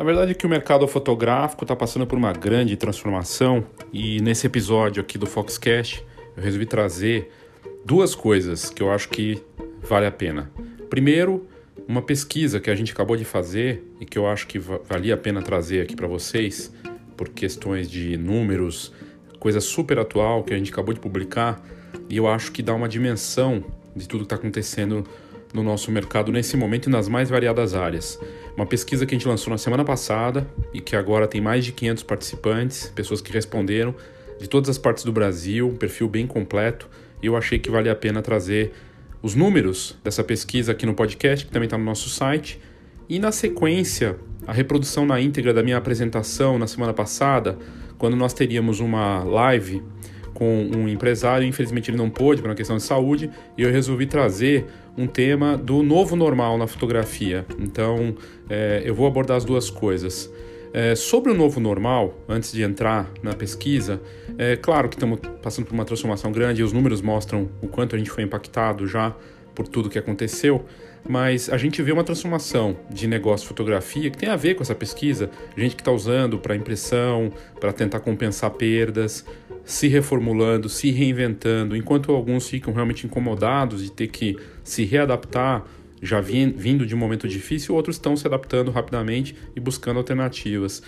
A verdade é que o mercado fotográfico está passando por uma grande transformação e nesse episódio aqui do Foxcast eu resolvi trazer duas coisas que eu acho que vale a pena. Primeiro, uma pesquisa que a gente acabou de fazer e que eu acho que valia a pena trazer aqui para vocês por questões de números, coisa super atual que a gente acabou de publicar e eu acho que dá uma dimensão de tudo que está acontecendo no nosso mercado nesse momento e nas mais variadas áreas. Uma pesquisa que a gente lançou na semana passada e que agora tem mais de 500 participantes, pessoas que responderam de todas as partes do Brasil, um perfil bem completo, e eu achei que vale a pena trazer os números dessa pesquisa aqui no podcast, que também está no nosso site, e na sequência, a reprodução na íntegra da minha apresentação na semana passada, quando nós teríamos uma live com um empresário, infelizmente ele não pôde por uma questão de saúde, e eu resolvi trazer um tema do novo normal na fotografia. Então é, eu vou abordar as duas coisas. É, sobre o novo normal, antes de entrar na pesquisa, é claro que estamos passando por uma transformação grande e os números mostram o quanto a gente foi impactado já por tudo que aconteceu, mas a gente vê uma transformação de negócio de fotografia que tem a ver com essa pesquisa, gente que está usando para impressão, para tentar compensar perdas, se reformulando, se reinventando, enquanto alguns ficam realmente incomodados de ter que se readaptar, já vindo de um momento difícil, outros estão se adaptando rapidamente e buscando alternativas.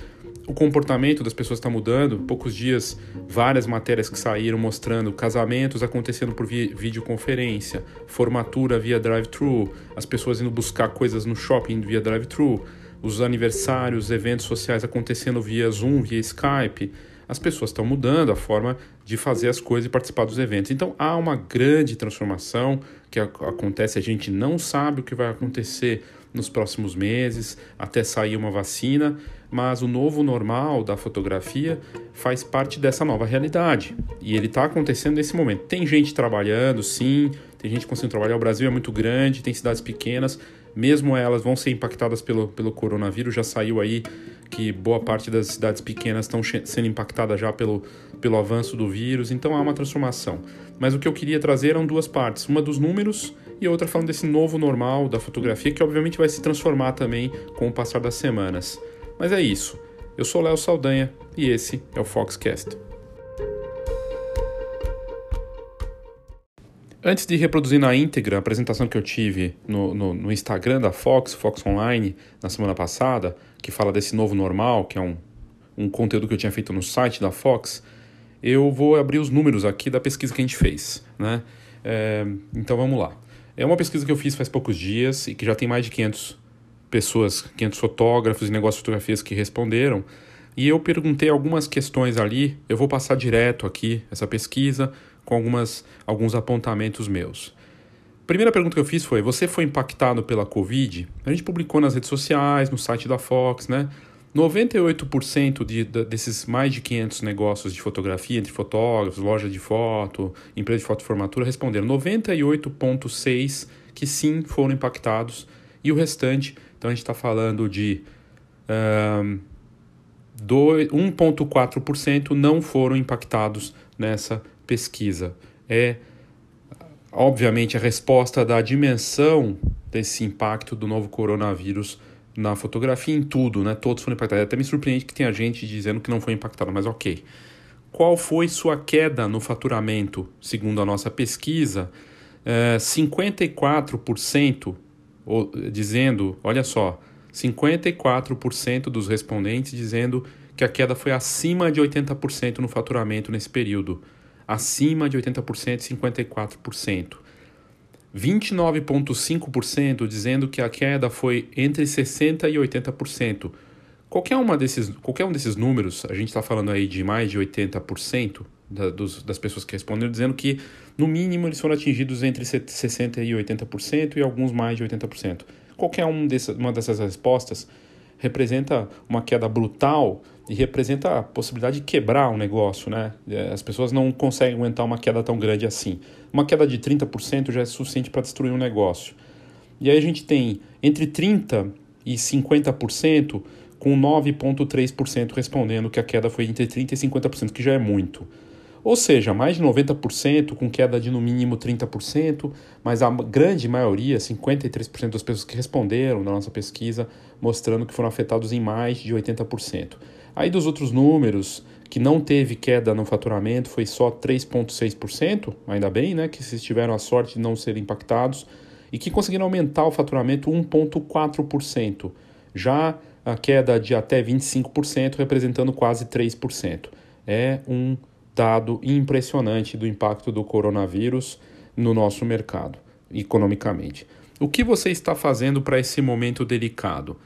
O comportamento das pessoas está mudando. Poucos dias, várias matérias que saíram mostrando casamentos acontecendo por videoconferência, formatura via drive-thru, as pessoas indo buscar coisas no shopping via drive-thru, os aniversários, eventos sociais acontecendo via Zoom, via Skype as pessoas estão mudando a forma de fazer as coisas e participar dos eventos. Então há uma grande transformação que acontece, a gente não sabe o que vai acontecer nos próximos meses, até sair uma vacina, mas o novo normal da fotografia faz parte dessa nova realidade. E ele está acontecendo nesse momento. Tem gente trabalhando, sim, tem gente conseguindo trabalhar. O Brasil é muito grande, tem cidades pequenas, mesmo elas vão ser impactadas pelo, pelo coronavírus. Já saiu aí que boa parte das cidades pequenas estão sendo impactadas já pelo, pelo avanço do vírus, então há uma transformação. Mas o que eu queria trazer eram duas partes: uma dos números e outra falando desse novo normal da fotografia, que obviamente vai se transformar também com o passar das semanas. Mas é isso. Eu sou Léo Saldanha e esse é o Foxcast. Antes de reproduzir na íntegra a apresentação que eu tive no, no, no, Instagram da Fox, Fox Online, na semana passada, que fala desse novo normal, que é um, um conteúdo que eu tinha feito no site da Fox, eu vou abrir os números aqui da pesquisa que a gente fez. Né? É, então vamos lá. É uma pesquisa que eu fiz faz poucos dias e que já tem mais de 500 pessoas, 500 fotógrafos e negócios de fotografias que responderam. E eu perguntei algumas questões ali. Eu vou passar direto aqui essa pesquisa com algumas, alguns apontamentos meus. Primeira pergunta que eu fiz foi: você foi impactado pela Covid? A gente publicou nas redes sociais, no site da Fox, né? 98% de, de, desses mais de 500 negócios de fotografia, entre fotógrafos, loja de foto, empresa de foto formatura, responderam 98,6% que sim foram impactados e o restante então a gente está falando de um, 1,4% não foram impactados nessa pesquisa. É, obviamente, a resposta da dimensão desse impacto do novo coronavírus na fotografia em tudo, né? Todos foram impactados. Até me surpreende que tenha gente dizendo que não foi impactado, mas ok. Qual foi sua queda no faturamento, segundo a nossa pesquisa? É, 54% dizendo, olha só, 54% dos respondentes dizendo que a queda foi acima de 80% no faturamento nesse período. Acima de 80%, 54%. 29,5% dizendo que a queda foi entre 60% e 80%. Qualquer, uma desses, qualquer um desses números, a gente está falando aí de mais de 80% da, dos, das pessoas que responderam, dizendo que no mínimo eles foram atingidos entre 60% e 80% e alguns mais de 80%. Qualquer um dessa, uma dessas respostas representa uma queda brutal e representa a possibilidade de quebrar um negócio, né? É, as pessoas não conseguem aguentar uma queda tão grande assim. Uma queda de 30% já é suficiente para destruir um negócio. E aí a gente tem entre 30% e 50%, com 9,3% respondendo que a queda foi entre 30% e 50%, que já é muito. Ou seja, mais de 90%, com queda de no mínimo 30%, mas a grande maioria, 53% das pessoas que responderam na nossa pesquisa, mostrando que foram afetados em mais de 80%. Aí dos outros números, que não teve queda no faturamento, foi só 3,6%, ainda bem, né? Que vocês tiveram a sorte de não serem impactados, e que conseguiram aumentar o faturamento 1,4%. Já a queda de até 25%, representando quase 3%. É um dado impressionante do impacto do coronavírus no nosso mercado, economicamente. O que você está fazendo para esse momento delicado?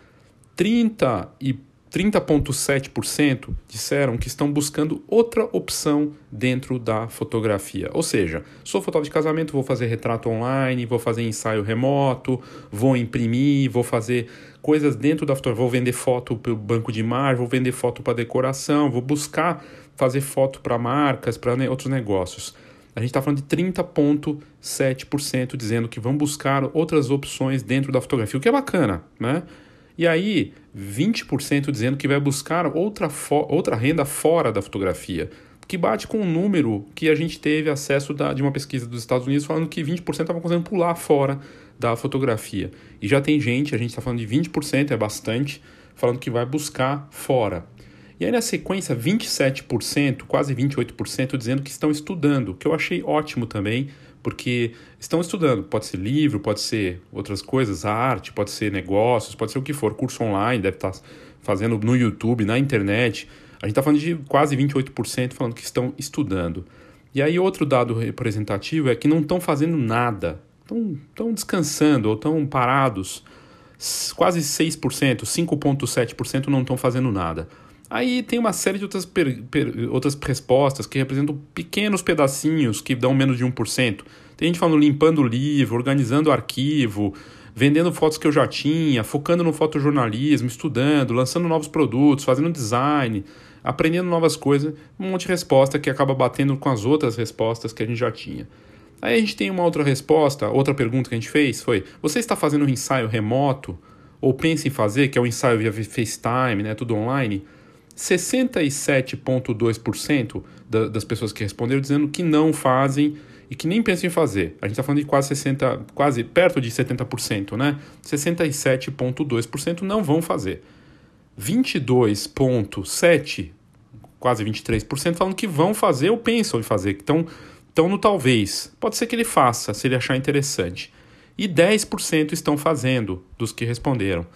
30 e 30,7% disseram que estão buscando outra opção dentro da fotografia. Ou seja, sou fotógrafo de casamento, vou fazer retrato online, vou fazer ensaio remoto, vou imprimir, vou fazer coisas dentro da fotografia, vou vender foto para o banco de imagem, vou vender foto para decoração, vou buscar fazer foto para marcas, para outros negócios. A gente está falando de 30,7% dizendo que vão buscar outras opções dentro da fotografia, o que é bacana, né? E aí, 20% dizendo que vai buscar outra, outra renda fora da fotografia, que bate com o um número que a gente teve acesso da, de uma pesquisa dos Estados Unidos falando que 20% estavam conseguindo pular fora da fotografia. E já tem gente, a gente está falando de 20%, é bastante, falando que vai buscar fora. E aí na sequência, 27%, quase 28% dizendo que estão estudando, que eu achei ótimo também, porque estão estudando. Pode ser livro, pode ser outras coisas, arte, pode ser negócios, pode ser o que for, curso online, deve estar fazendo no YouTube, na internet. A gente está falando de quase 28% falando que estão estudando. E aí outro dado representativo é que não estão fazendo nada, estão descansando ou estão parados. Quase 6%, 5,7% não estão fazendo nada. Aí tem uma série de outras, per, per, outras respostas que representam pequenos pedacinhos que dão menos de 1%. Tem gente falando limpando o livro, organizando o arquivo, vendendo fotos que eu já tinha, focando no fotojornalismo, estudando, lançando novos produtos, fazendo design, aprendendo novas coisas. Um monte de resposta que acaba batendo com as outras respostas que a gente já tinha. Aí a gente tem uma outra resposta, outra pergunta que a gente fez foi: você está fazendo um ensaio remoto? Ou pensa em fazer, que é um ensaio via FaceTime, né, tudo online? 67,2% da, das pessoas que responderam dizendo que não fazem e que nem pensam em fazer. A gente está falando de quase 60, quase perto de 70%, né? 67,2% não vão fazer. 22,7%, quase 23%, falando que vão fazer ou pensam em fazer, que estão, estão no talvez. Pode ser que ele faça, se ele achar interessante. E 10% estão fazendo dos que responderam.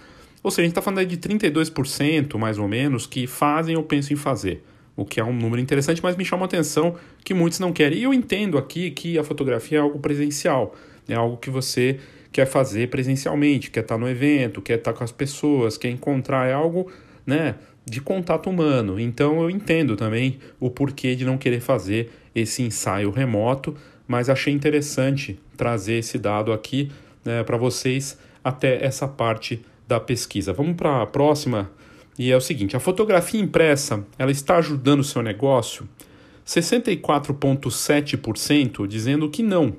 Ou seja, a gente está falando de 32% mais ou menos que fazem ou pensam em fazer, o que é um número interessante, mas me chama a atenção que muitos não querem. E eu entendo aqui que a fotografia é algo presencial, é algo que você quer fazer presencialmente, quer estar no evento, quer estar com as pessoas, quer encontrar, é algo né, de contato humano. Então eu entendo também o porquê de não querer fazer esse ensaio remoto, mas achei interessante trazer esse dado aqui né, para vocês até essa parte da pesquisa. Vamos para a próxima. E é o seguinte: a fotografia impressa ela está ajudando o seu negócio? 64,7% dizendo que não,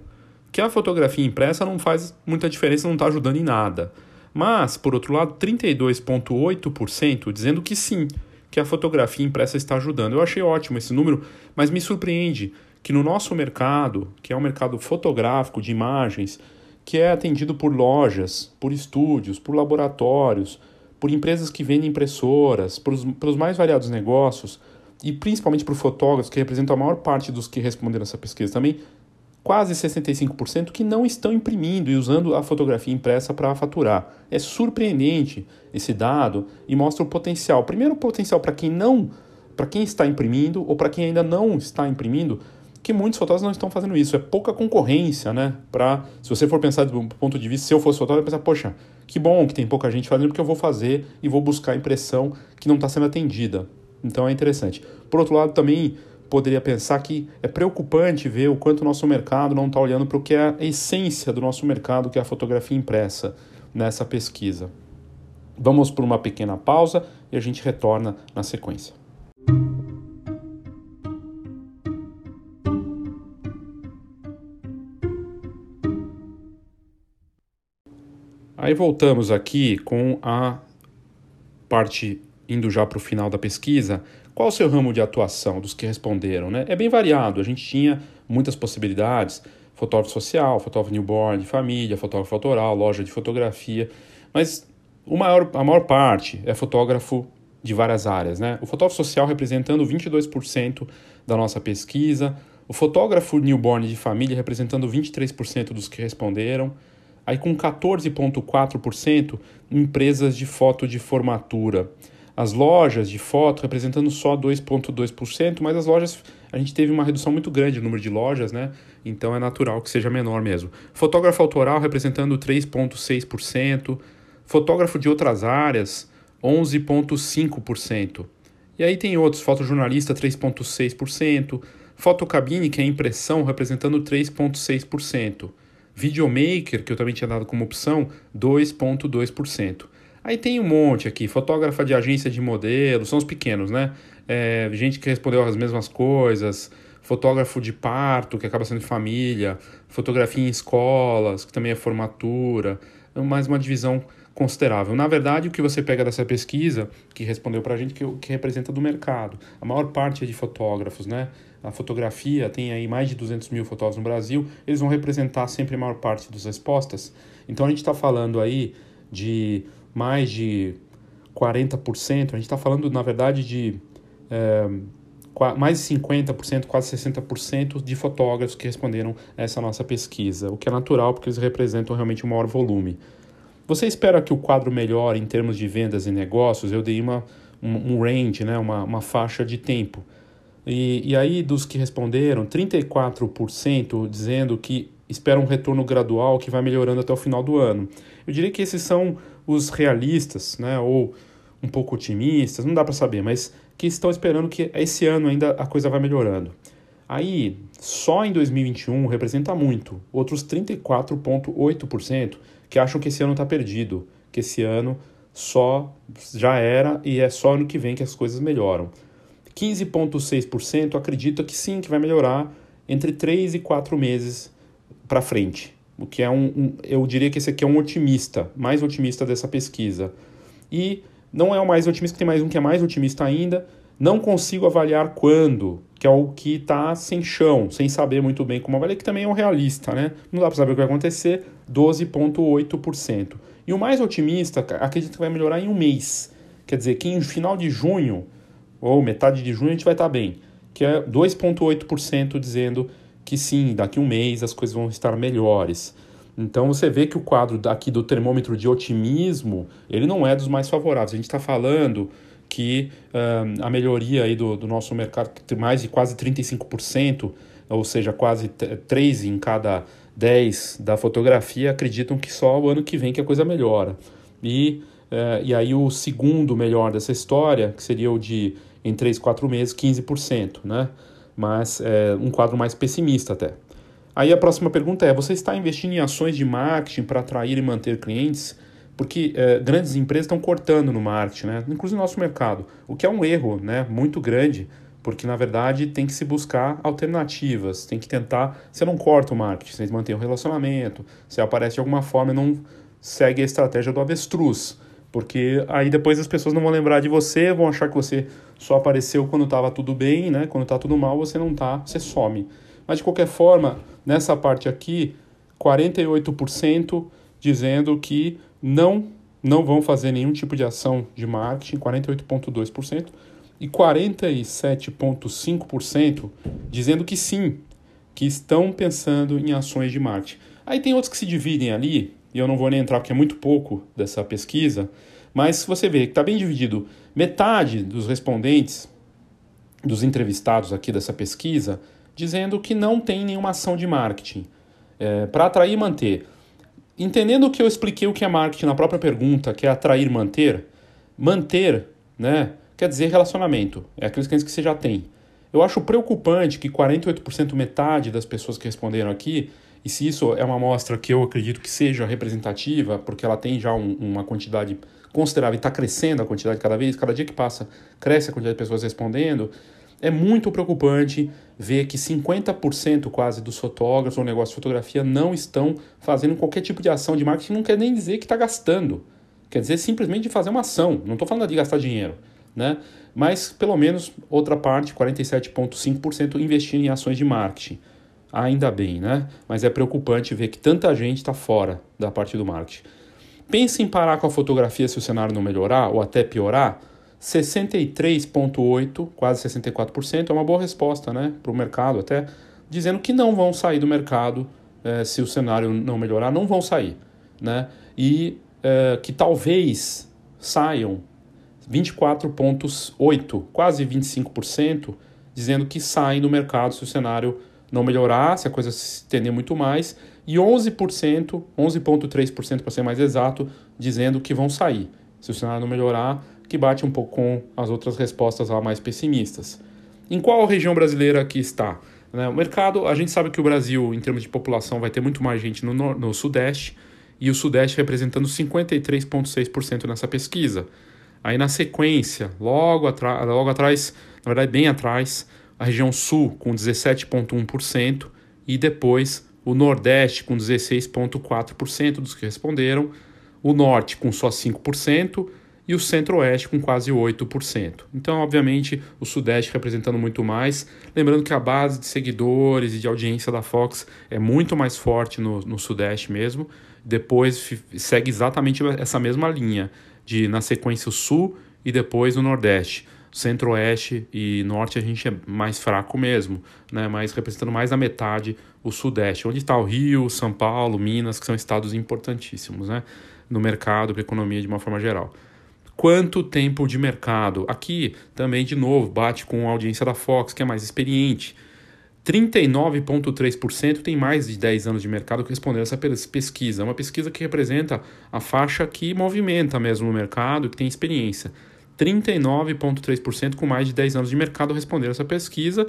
que a fotografia impressa não faz muita diferença, não está ajudando em nada. Mas, por outro lado, 32,8% dizendo que sim, que a fotografia impressa está ajudando. Eu achei ótimo esse número, mas me surpreende que no nosso mercado, que é um mercado fotográfico de imagens, que é atendido por lojas, por estúdios, por laboratórios, por empresas que vendem impressoras, pelos mais variados negócios e principalmente por fotógrafos, que representam a maior parte dos que responderam essa pesquisa também, quase 65% que não estão imprimindo e usando a fotografia impressa para faturar. É surpreendente esse dado e mostra o potencial. Primeiro, o potencial para quem não, para quem está imprimindo ou para quem ainda não está imprimindo, que muitos fotógrafos não estão fazendo isso. É pouca concorrência, né? Pra, se você for pensar do ponto de vista, se eu fosse fotógrafo, eu pensar, poxa, que bom que tem pouca gente fazendo, porque eu vou fazer e vou buscar a impressão que não está sendo atendida. Então é interessante. Por outro lado, também poderia pensar que é preocupante ver o quanto o nosso mercado não está olhando para o que é a essência do nosso mercado, que é a fotografia impressa, nessa pesquisa. Vamos por uma pequena pausa e a gente retorna na sequência. Aí voltamos aqui com a parte indo já para o final da pesquisa, qual o seu ramo de atuação dos que responderam? Né? É bem variado, a gente tinha muitas possibilidades, fotógrafo social, fotógrafo newborn, de família, fotógrafo autoral, loja de fotografia, mas o maior, a maior parte é fotógrafo de várias áreas. Né? O fotógrafo social representando 22% da nossa pesquisa, o fotógrafo newborn de família representando 23% dos que responderam, aí com 14,4% empresas de foto de formatura. As lojas de foto representando só 2,2%, mas as lojas, a gente teve uma redução muito grande no número de lojas, né? Então é natural que seja menor mesmo. Fotógrafo autoral representando 3,6%, fotógrafo de outras áreas, 11,5%. E aí tem outros, fotojornalista 3,6%, fotocabine, que é impressão, representando 3,6%. Videomaker, que eu também tinha dado como opção, 2,2%. Aí tem um monte aqui, fotógrafa de agência de modelo, são os pequenos, né? É, gente que respondeu as mesmas coisas, fotógrafo de parto, que acaba sendo família, fotografia em escolas, que também é formatura, mais uma divisão considerável. Na verdade, o que você pega dessa pesquisa, que respondeu para a gente, que, que representa do mercado. A maior parte é de fotógrafos, né? A fotografia tem aí mais de 200 mil fotógrafos no Brasil, eles vão representar sempre a maior parte das respostas. Então a gente está falando aí de mais de 40%, a gente está falando, na verdade, de é, mais de 50%, quase 60% de fotógrafos que responderam essa nossa pesquisa, o que é natural porque eles representam realmente um maior volume. Você espera que o quadro melhore em termos de vendas e negócios? Eu dei uma, um, um range, né, uma, uma faixa de tempo. E, e aí, dos que responderam, 34% dizendo que esperam um retorno gradual que vai melhorando até o final do ano. Eu diria que esses são os realistas, né, ou um pouco otimistas, não dá para saber, mas que estão esperando que esse ano ainda a coisa vai melhorando. Aí, só em 2021 representa muito. Outros 34,8% que acham que esse ano está perdido, que esse ano só já era e é só ano que vem que as coisas melhoram. 15,6% acredita que sim, que vai melhorar entre 3 e 4 meses para frente. O que é um, um, eu diria que esse aqui é um otimista, mais otimista dessa pesquisa. E não é o mais otimista, tem mais um que é mais otimista ainda. Não consigo avaliar quando, que é o que está sem chão, sem saber muito bem como avaliar, que também é um realista, né? Não dá para saber o que vai acontecer, 12,8%. E o mais otimista acredita que vai melhorar em um mês. Quer dizer, que em final de junho, ou metade de junho, a gente vai estar tá bem. Que é 2,8% dizendo que sim, daqui um mês as coisas vão estar melhores. Então você vê que o quadro aqui do termômetro de otimismo, ele não é dos mais favoráveis. A gente está falando que uh, a melhoria aí do, do nosso mercado, mais de quase 35%, ou seja, quase 3 em cada 10 da fotografia, acreditam que só o ano que vem que a coisa melhora. E, uh, e aí o segundo melhor dessa história, que seria o de em 3, 4 meses, 15%, né? mas é um quadro mais pessimista até. Aí a próxima pergunta é: você está investindo em ações de marketing para atrair e manter clientes? Porque é, grandes empresas estão cortando no marketing, né? inclusive no nosso mercado, o que é um erro né? muito grande, porque na verdade tem que se buscar alternativas, tem que tentar. Você não corta o marketing, você mantém o relacionamento, você aparece de alguma forma e não segue a estratégia do avestruz porque aí depois as pessoas não vão lembrar de você, vão achar que você só apareceu quando estava tudo bem, né? Quando está tudo mal, você não tá, você some. Mas de qualquer forma, nessa parte aqui, 48% dizendo que não não vão fazer nenhum tipo de ação de marketing, 48,2%, e 47,5% dizendo que sim, que estão pensando em ações de marketing. Aí tem outros que se dividem ali, e eu não vou nem entrar porque é muito pouco dessa pesquisa, mas você vê que está bem dividido, metade dos respondentes, dos entrevistados aqui dessa pesquisa, dizendo que não tem nenhuma ação de marketing é, para atrair e manter. Entendendo que eu expliquei o que é marketing na própria pergunta, que é atrair e manter, manter né, quer dizer relacionamento, é aqueles clientes que você já tem. Eu acho preocupante que 48%, metade das pessoas que responderam aqui, e se isso é uma amostra que eu acredito que seja representativa, porque ela tem já um, uma quantidade considerável e está crescendo a quantidade cada vez, cada dia que passa, cresce a quantidade de pessoas respondendo, é muito preocupante ver que 50% quase dos fotógrafos ou negócios de fotografia não estão fazendo qualquer tipo de ação de marketing, não quer nem dizer que está gastando. Quer dizer simplesmente de fazer uma ação. Não estou falando de gastar dinheiro. né? Mas pelo menos outra parte, 47,5%, investir em ações de marketing. Ainda bem, né? Mas é preocupante ver que tanta gente está fora da parte do marketing. Pense em parar com a fotografia se o cenário não melhorar ou até piorar. 63,8%, quase 64%, é uma boa resposta né, para o mercado, até dizendo que não vão sair do mercado eh, se o cenário não melhorar, não vão sair. Né? E eh, que talvez saiam 24,8%, quase 25%, dizendo que saem do mercado se o cenário não melhorar, se a coisa se estender muito mais, e 11%, 11,3% para ser mais exato, dizendo que vão sair. Se o cenário não melhorar, que bate um pouco com as outras respostas lá mais pessimistas. Em qual região brasileira que está? Né? O mercado, a gente sabe que o Brasil, em termos de população, vai ter muito mais gente no, no Sudeste, e o Sudeste representando 53,6% nessa pesquisa. Aí na sequência, logo, logo atrás, na verdade bem atrás, a região Sul com 17,1% e depois o Nordeste com 16,4% dos que responderam, o Norte com só 5% e o Centro-Oeste com quase 8%. Então, obviamente, o Sudeste representando muito mais. Lembrando que a base de seguidores e de audiência da Fox é muito mais forte no, no Sudeste mesmo. Depois segue exatamente essa mesma linha de na sequência o Sul e depois o Nordeste. Centro-Oeste e Norte a gente é mais fraco mesmo, né? mas representando mais da metade o Sudeste, onde está o Rio, São Paulo, Minas, que são estados importantíssimos né? no mercado, para a economia de uma forma geral. Quanto tempo de mercado? Aqui também, de novo, bate com a audiência da Fox, que é mais experiente. 39,3% tem mais de 10 anos de mercado que responderam essa pesquisa. Uma pesquisa que representa a faixa que movimenta mesmo o mercado, que tem experiência. 39,3% com mais de 10 anos de mercado responderam essa pesquisa,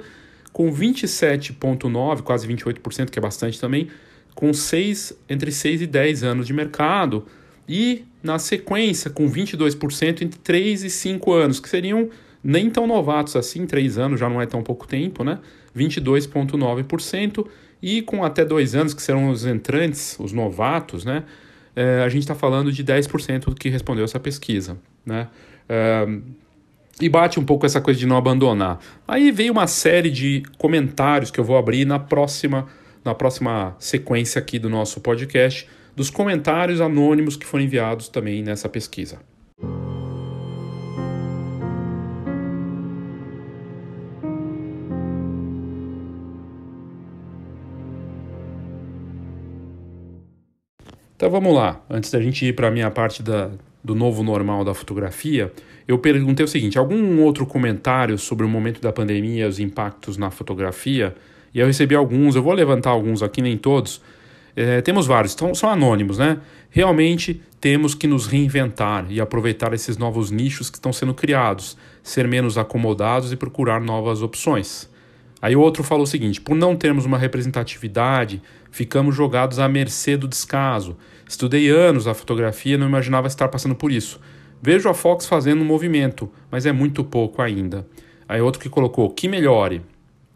com 27,9%, quase 28%, que é bastante também, com 6, entre 6 e 10 anos de mercado, e na sequência com 22% entre 3 e 5 anos, que seriam nem tão novatos assim, 3 anos já não é tão pouco tempo, né? 22,9%, e com até 2 anos, que serão os entrantes, os novatos, né? É, a gente está falando de 10% do que respondeu essa pesquisa, né? E bate um pouco essa coisa de não abandonar. Aí veio uma série de comentários que eu vou abrir na próxima, na próxima sequência aqui do nosso podcast, dos comentários anônimos que foram enviados também nessa pesquisa. Então vamos lá, antes da gente ir para a minha parte da, do novo normal da fotografia, eu perguntei o seguinte: algum outro comentário sobre o momento da pandemia, os impactos na fotografia? E eu recebi alguns, eu vou levantar alguns aqui, nem todos. É, temos vários, então, são anônimos, né? Realmente temos que nos reinventar e aproveitar esses novos nichos que estão sendo criados, ser menos acomodados e procurar novas opções. Aí o outro falou o seguinte: por não termos uma representatividade, ficamos jogados à mercê do descaso. Estudei anos a fotografia e não imaginava estar passando por isso. Vejo a Fox fazendo um movimento, mas é muito pouco ainda. Aí outro que colocou que melhore.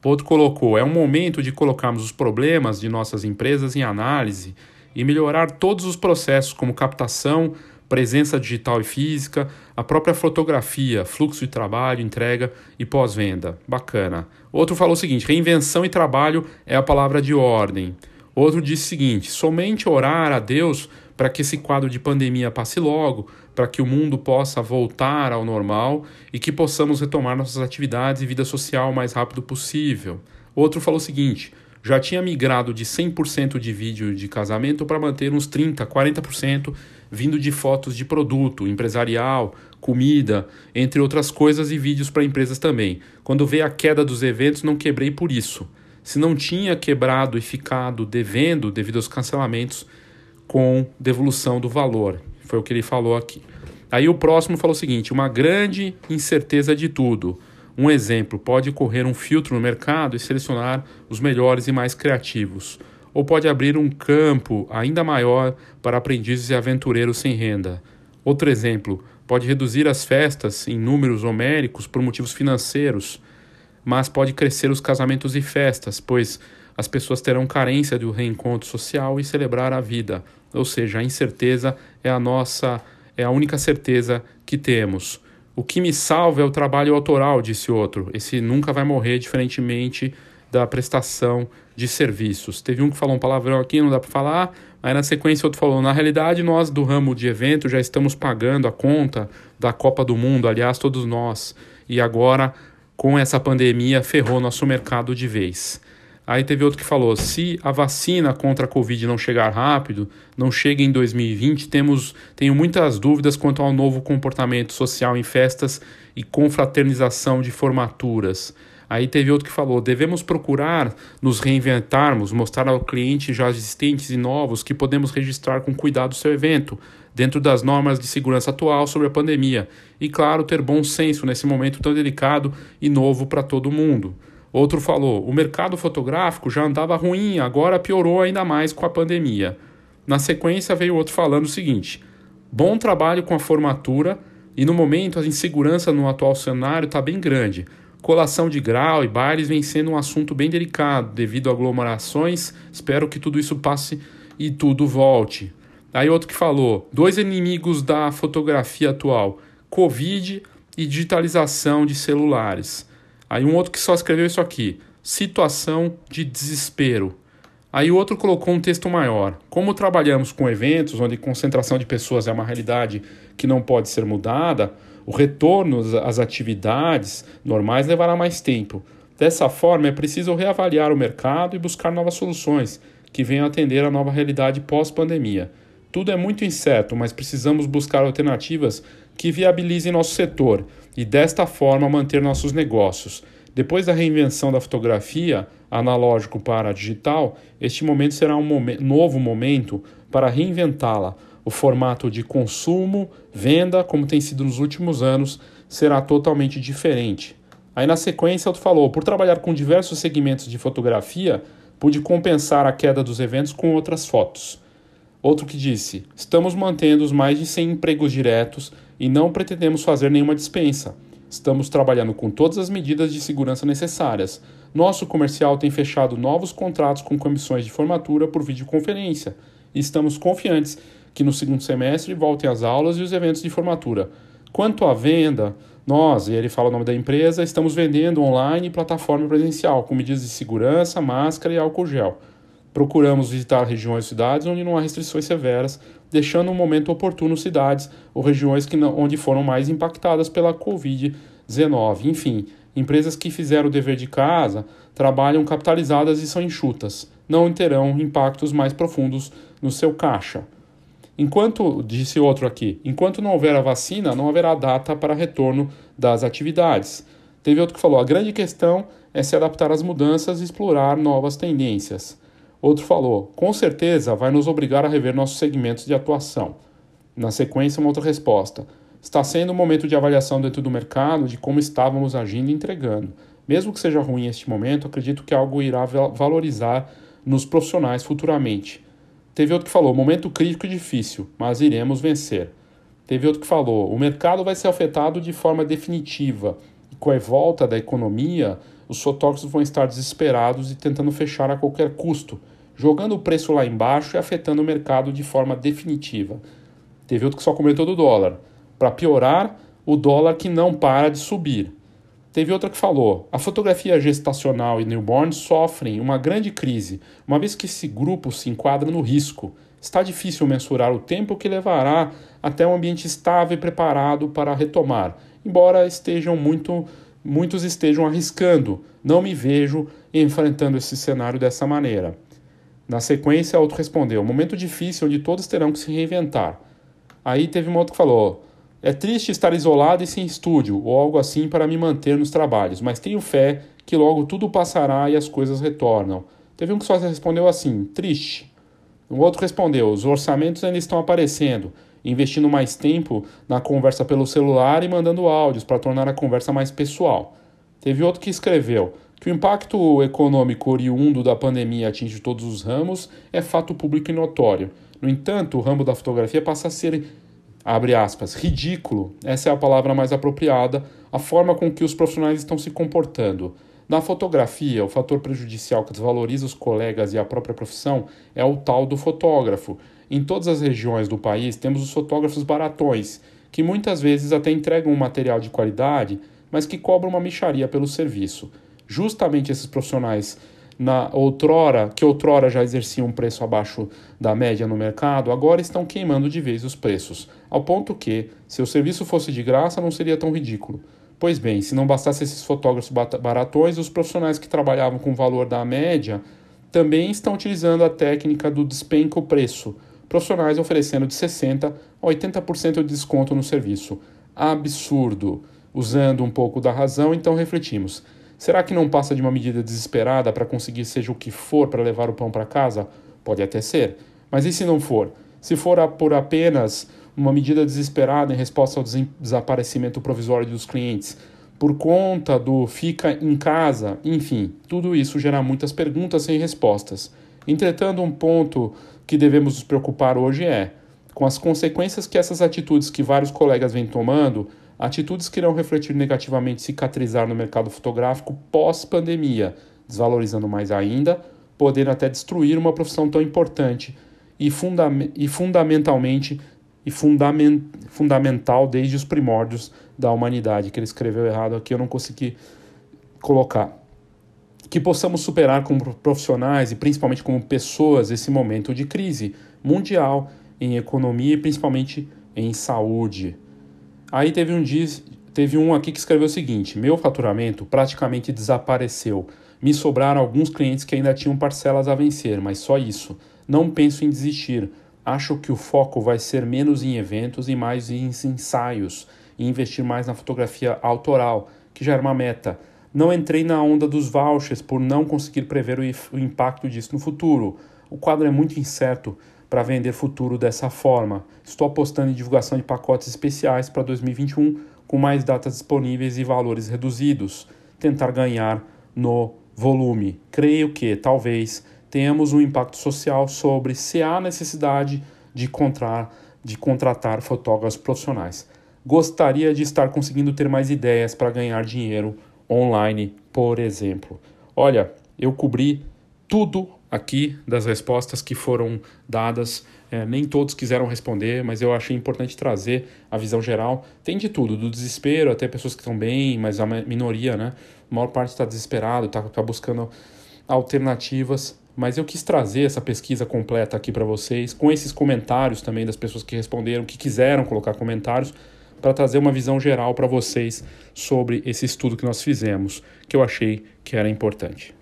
Outro colocou: é um momento de colocarmos os problemas de nossas empresas em análise e melhorar todos os processos, como captação, presença digital e física, a própria fotografia, fluxo de trabalho, entrega e pós-venda. Bacana. Outro falou o seguinte: reinvenção e trabalho é a palavra de ordem. Outro disse o seguinte: somente orar a Deus para que esse quadro de pandemia passe logo, para que o mundo possa voltar ao normal e que possamos retomar nossas atividades e vida social o mais rápido possível. Outro falou o seguinte: já tinha migrado de 100% de vídeo de casamento para manter uns 30, 40% vindo de fotos de produto, empresarial, comida, entre outras coisas e vídeos para empresas também. Quando veio a queda dos eventos, não quebrei por isso. Se não tinha quebrado e ficado devendo devido aos cancelamentos com devolução do valor. Foi o que ele falou aqui. Aí o próximo falou o seguinte: uma grande incerteza de tudo. Um exemplo, pode correr um filtro no mercado e selecionar os melhores e mais criativos ou pode abrir um campo ainda maior para aprendizes e aventureiros sem renda. Outro exemplo, pode reduzir as festas em números homéricos por motivos financeiros, mas pode crescer os casamentos e festas, pois as pessoas terão carência do reencontro social e celebrar a vida. Ou seja, a incerteza é a nossa é a única certeza que temos. O que me salva é o trabalho autoral, disse outro. Esse nunca vai morrer, diferentemente da prestação de serviços. Teve um que falou um palavrão aqui, não dá para falar. Aí na sequência outro falou: na realidade nós do ramo de evento já estamos pagando a conta da Copa do Mundo, aliás todos nós. E agora com essa pandemia ferrou nosso mercado de vez. Aí teve outro que falou: se a vacina contra a Covid não chegar rápido, não chega em 2020, temos, tenho muitas dúvidas quanto ao novo comportamento social em festas e confraternização de formaturas. Aí teve outro que falou: devemos procurar nos reinventarmos, mostrar ao cliente já existentes e novos que podemos registrar com cuidado o seu evento, dentro das normas de segurança atual sobre a pandemia. E, claro, ter bom senso nesse momento tão delicado e novo para todo mundo. Outro falou: o mercado fotográfico já andava ruim, agora piorou ainda mais com a pandemia. Na sequência veio outro falando o seguinte: bom trabalho com a formatura e no momento a insegurança no atual cenário está bem grande. Colação de grau e bailes vem sendo um assunto bem delicado devido a aglomerações. Espero que tudo isso passe e tudo volte. Aí outro que falou: dois inimigos da fotografia atual: Covid e digitalização de celulares. Aí um outro que só escreveu isso aqui: situação de desespero. Aí outro colocou um texto maior. Como trabalhamos com eventos onde concentração de pessoas é uma realidade que não pode ser mudada, o retorno às atividades normais levará mais tempo. Dessa forma, é preciso reavaliar o mercado e buscar novas soluções que venham atender à nova realidade pós-pandemia. Tudo é muito incerto, mas precisamos buscar alternativas que viabilizem nosso setor e desta forma manter nossos negócios. Depois da reinvenção da fotografia analógico para digital, este momento será um novo momento para reinventá-la. O formato de consumo, venda, como tem sido nos últimos anos, será totalmente diferente. Aí na sequência, tu falou: por trabalhar com diversos segmentos de fotografia, pude compensar a queda dos eventos com outras fotos. Outro que disse: estamos mantendo os mais de 100 empregos diretos e não pretendemos fazer nenhuma dispensa. Estamos trabalhando com todas as medidas de segurança necessárias. Nosso comercial tem fechado novos contratos com comissões de formatura por videoconferência e estamos confiantes que no segundo semestre voltem as aulas e os eventos de formatura. Quanto à venda, nós, e ele fala o nome da empresa, estamos vendendo online e plataforma presencial, com medidas de segurança, máscara e álcool gel. Procuramos visitar regiões e cidades onde não há restrições severas, deixando um momento oportuno cidades ou regiões que não, onde foram mais impactadas pela Covid-19. Enfim, empresas que fizeram o dever de casa trabalham capitalizadas e são enxutas, não terão impactos mais profundos no seu caixa. Enquanto, disse outro aqui, enquanto não houver a vacina, não haverá data para retorno das atividades. Teve outro que falou: a grande questão é se adaptar às mudanças e explorar novas tendências. Outro falou: com certeza vai nos obrigar a rever nossos segmentos de atuação. Na sequência, uma outra resposta: está sendo um momento de avaliação dentro do mercado de como estávamos agindo e entregando. Mesmo que seja ruim este momento, acredito que algo irá valorizar nos profissionais futuramente. Teve outro que falou: momento crítico e difícil, mas iremos vencer. Teve outro que falou: o mercado vai ser afetado de forma definitiva e com a volta da economia os fotógrafos vão estar desesperados e tentando fechar a qualquer custo, jogando o preço lá embaixo e afetando o mercado de forma definitiva. Teve outro que só comentou do dólar. Para piorar, o dólar que não para de subir. Teve outra que falou: a fotografia gestacional e newborn sofrem uma grande crise, uma vez que esse grupo se enquadra no risco. Está difícil mensurar o tempo que levará até um ambiente estável e preparado para retomar, embora estejam muito muitos estejam arriscando. Não me vejo enfrentando esse cenário dessa maneira. Na sequência, outro respondeu: momento difícil onde todos terão que se reinventar. Aí teve um outro que falou: é triste estar isolado e sem estúdio ou algo assim para me manter nos trabalhos, mas tenho fé que logo tudo passará e as coisas retornam. Teve um que só respondeu assim: triste. Um outro respondeu: os orçamentos ainda estão aparecendo investindo mais tempo na conversa pelo celular e mandando áudios para tornar a conversa mais pessoal. Teve outro que escreveu que o impacto econômico oriundo da pandemia atinge todos os ramos é fato público e notório. No entanto, o ramo da fotografia passa a ser, abre aspas, ridículo, essa é a palavra mais apropriada, a forma com que os profissionais estão se comportando. Na fotografia, o fator prejudicial que desvaloriza os colegas e a própria profissão é o tal do fotógrafo, em todas as regiões do país temos os fotógrafos baratões, que muitas vezes até entregam um material de qualidade, mas que cobram uma micharia pelo serviço. Justamente esses profissionais na outrora, que outrora já exerciam um preço abaixo da média no mercado, agora estão queimando de vez os preços, ao ponto que, se o serviço fosse de graça, não seria tão ridículo. Pois bem, se não bastasse esses fotógrafos baratões, os profissionais que trabalhavam com o valor da média também estão utilizando a técnica do despenca o preço, profissionais oferecendo de 60% a 80% de desconto no serviço. Absurdo! Usando um pouco da razão, então refletimos. Será que não passa de uma medida desesperada para conseguir seja o que for para levar o pão para casa? Pode até ser. Mas e se não for? Se for por apenas uma medida desesperada em resposta ao desaparecimento provisório dos clientes, por conta do fica em casa, enfim, tudo isso gera muitas perguntas sem respostas. Entretanto, um ponto que devemos nos preocupar hoje é com as consequências que essas atitudes que vários colegas vêm tomando atitudes que irão refletir negativamente cicatrizar no mercado fotográfico pós-pandemia, desvalorizando mais ainda, podendo até destruir uma profissão tão importante e, funda e fundamentalmente e fundament fundamental desde os primórdios da humanidade, que ele escreveu errado aqui, eu não consegui colocar. Que possamos superar como profissionais e principalmente como pessoas esse momento de crise mundial em economia e principalmente em saúde. Aí teve um, teve um aqui que escreveu o seguinte: Meu faturamento praticamente desapareceu. Me sobraram alguns clientes que ainda tinham parcelas a vencer, mas só isso. Não penso em desistir. Acho que o foco vai ser menos em eventos e mais em ensaios, e investir mais na fotografia autoral, que já era uma meta. Não entrei na onda dos vouchers por não conseguir prever o impacto disso no futuro. O quadro é muito incerto para vender futuro dessa forma. Estou apostando em divulgação de pacotes especiais para 2021 com mais datas disponíveis e valores reduzidos. Tentar ganhar no volume. Creio que, talvez, tenhamos um impacto social sobre se há necessidade de, de contratar fotógrafos profissionais. Gostaria de estar conseguindo ter mais ideias para ganhar dinheiro online, por exemplo. Olha, eu cobri tudo aqui das respostas que foram dadas. É, nem todos quiseram responder, mas eu achei importante trazer a visão geral. Tem de tudo, do desespero até pessoas que estão bem, mas a minoria, né? A maior parte está desesperado, está tá buscando alternativas. Mas eu quis trazer essa pesquisa completa aqui para vocês, com esses comentários também das pessoas que responderam, que quiseram colocar comentários, para trazer uma visão geral para vocês sobre esse estudo que nós fizemos, que eu achei que era importante.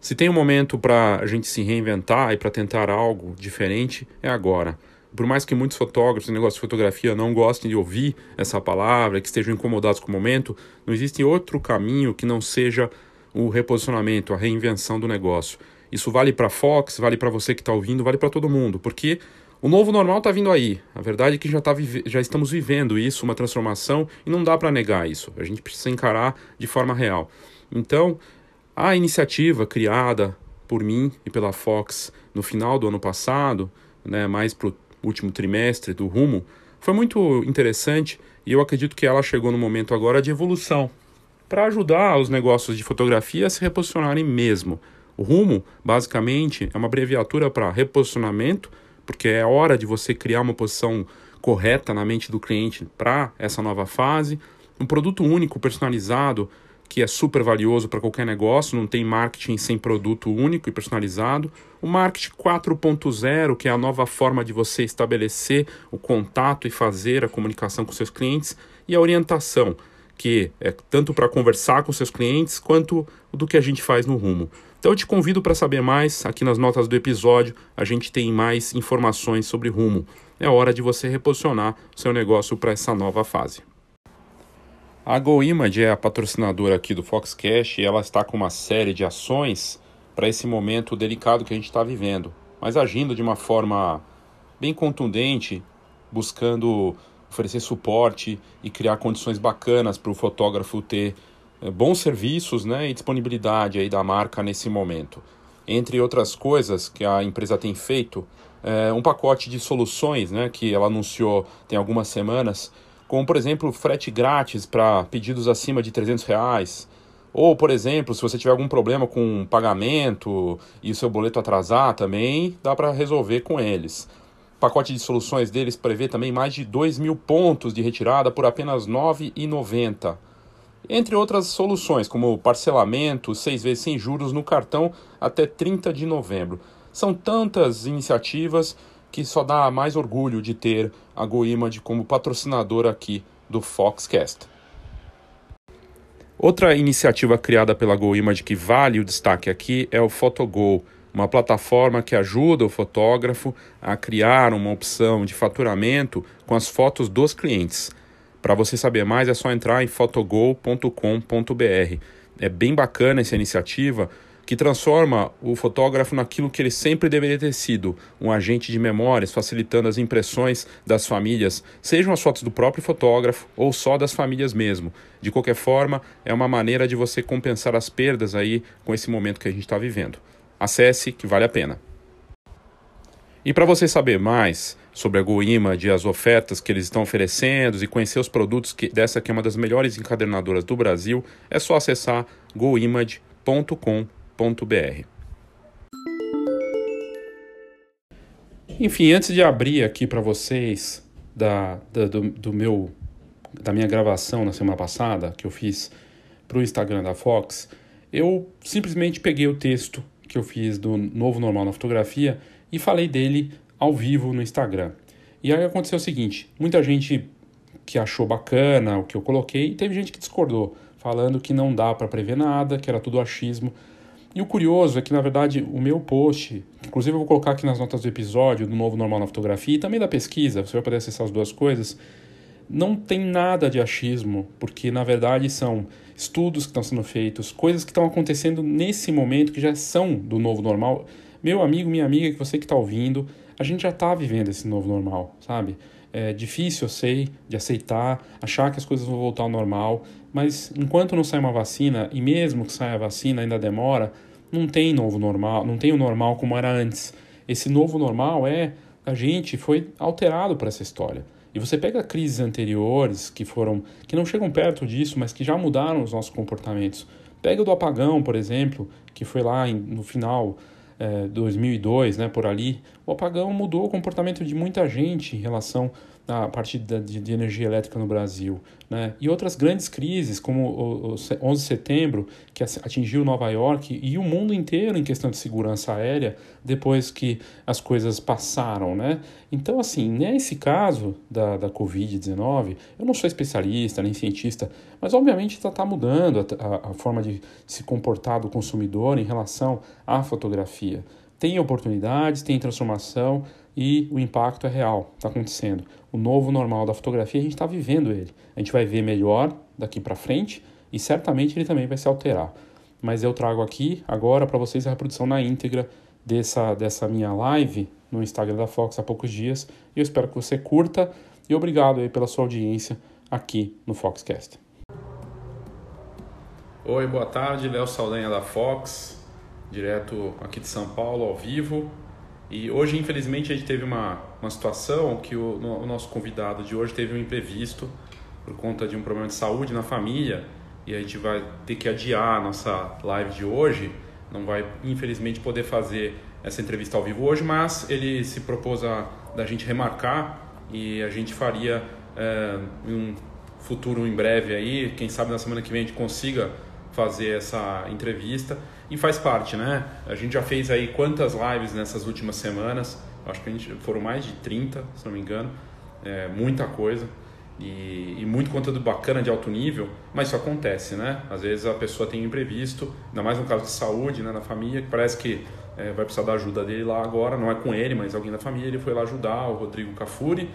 Se tem um momento para a gente se reinventar e para tentar algo diferente, é agora. Por mais que muitos fotógrafos e negócio de fotografia não gostem de ouvir essa palavra, que estejam incomodados com o momento, não existe outro caminho que não seja o reposicionamento, a reinvenção do negócio. Isso vale para a Fox, vale para você que está ouvindo, vale para todo mundo, porque o novo normal está vindo aí. A verdade é que já, tá já estamos vivendo isso, uma transformação, e não dá para negar isso. A gente precisa encarar de forma real. Então, a iniciativa criada por mim e pela Fox no final do ano passado, né, mais para o último trimestre do Rumo, foi muito interessante e eu acredito que ela chegou no momento agora de evolução para ajudar os negócios de fotografia a se reposicionarem mesmo. O Rumo, basicamente, é uma abreviatura para reposicionamento, porque é hora de você criar uma posição correta na mente do cliente para essa nova fase. Um produto único, personalizado, que é super valioso para qualquer negócio, não tem marketing sem produto único e personalizado. O marketing 4.0, que é a nova forma de você estabelecer o contato e fazer a comunicação com seus clientes, e a orientação, que é tanto para conversar com seus clientes quanto do que a gente faz no rumo. Então eu te convido para saber mais, aqui nas notas do episódio a gente tem mais informações sobre rumo. É hora de você reposicionar seu negócio para essa nova fase. A GoImage é a patrocinadora aqui do Foxcast e ela está com uma série de ações para esse momento delicado que a gente está vivendo, mas agindo de uma forma bem contundente, buscando oferecer suporte e criar condições bacanas para o fotógrafo ter bons serviços né, e disponibilidade aí da marca nesse momento. Entre outras coisas que a empresa tem feito, é um pacote de soluções né, que ela anunciou tem algumas semanas como por exemplo frete grátis para pedidos acima de 300 reais, ou por exemplo, se você tiver algum problema com pagamento e o seu boleto atrasar também, dá para resolver com eles. O pacote de soluções deles prevê também mais de 2 mil pontos de retirada por apenas R$ 9,90. Entre outras soluções, como parcelamento, seis vezes sem juros no cartão até 30 de novembro. São tantas iniciativas que só dá mais orgulho de ter a GoImage como patrocinador aqui do Foxcast. Outra iniciativa criada pela GoImage que vale o destaque aqui é o PhotoGo, uma plataforma que ajuda o fotógrafo a criar uma opção de faturamento com as fotos dos clientes. Para você saber mais é só entrar em photogol.com.br. É bem bacana essa iniciativa que transforma o fotógrafo naquilo que ele sempre deveria ter sido, um agente de memórias, facilitando as impressões das famílias, sejam as fotos do próprio fotógrafo ou só das famílias mesmo. De qualquer forma, é uma maneira de você compensar as perdas aí com esse momento que a gente está vivendo. Acesse que vale a pena. E para você saber mais sobre a GoImage e as ofertas que eles estão oferecendo e conhecer os produtos que, dessa que é uma das melhores encadernadoras do Brasil, é só acessar goimage.com.br enfim, antes de abrir aqui para vocês da, da do, do, meu da minha gravação na semana passada que eu fiz para o Instagram da Fox, eu simplesmente peguei o texto que eu fiz do novo normal na fotografia e falei dele ao vivo no Instagram. E aí aconteceu o seguinte: muita gente que achou bacana o que eu coloquei, e teve gente que discordou, falando que não dá para prever nada, que era tudo achismo. E o curioso é que, na verdade, o meu post, inclusive eu vou colocar aqui nas notas do episódio, do Novo Normal na Fotografia, e também da pesquisa, você vai poder acessar as duas coisas, não tem nada de achismo, porque, na verdade, são estudos que estão sendo feitos, coisas que estão acontecendo nesse momento, que já são do novo normal. Meu amigo, minha amiga, que você que está ouvindo, a gente já está vivendo esse novo normal, sabe? É difícil, eu sei, de aceitar, achar que as coisas vão voltar ao normal, mas enquanto não sai uma vacina, e mesmo que saia a vacina ainda demora, não tem novo normal, não tem o normal como era antes. Esse novo normal é a gente foi alterado para essa história. E você pega crises anteriores que foram que não chegam perto disso, mas que já mudaram os nossos comportamentos. Pega o do apagão, por exemplo, que foi lá no final 2002, né, por ali. O apagão mudou o comportamento de muita gente em relação a partir de, de, energia elétrica no Brasil. Né? E outras grandes crises, como o, o 11 de setembro, que atingiu Nova York e o mundo inteiro em questão de segurança aérea, depois que as coisas passaram. Né? Então, assim, nesse caso da, da Covid-19, eu não sou especialista nem cientista, mas obviamente está tá mudando a, a, a forma de se comportar do consumidor em relação à fotografia. Tem oportunidades, tem transformação, e o impacto é real, está acontecendo. O novo normal da fotografia, a gente está vivendo ele. A gente vai ver melhor daqui para frente e certamente ele também vai se alterar. Mas eu trago aqui agora para vocês a reprodução na íntegra dessa, dessa minha live no Instagram da Fox há poucos dias. Eu espero que você curta e obrigado aí pela sua audiência aqui no Foxcast. Oi, boa tarde, Léo Saldanha da Fox, direto aqui de São Paulo, ao vivo. E hoje, infelizmente, a gente teve uma, uma situação que o, o nosso convidado de hoje teve um imprevisto por conta de um problema de saúde na família e a gente vai ter que adiar a nossa live de hoje. Não vai, infelizmente, poder fazer essa entrevista ao vivo hoje, mas ele se propôs a da gente remarcar e a gente faria é, um futuro em breve aí, quem sabe na semana que vem a gente consiga fazer essa entrevista e faz parte, né? A gente já fez aí quantas lives nessas últimas semanas? Acho que a gente foram mais de 30, se não me engano. É, muita coisa. E, e, muito conteúdo bacana de alto nível, mas isso acontece, né? Às vezes a pessoa tem um imprevisto, ainda mais no caso de saúde, né, na família, que parece que é, vai precisar da ajuda dele lá agora, não é com ele, mas alguém da família, ele foi lá ajudar, o Rodrigo Cafuri,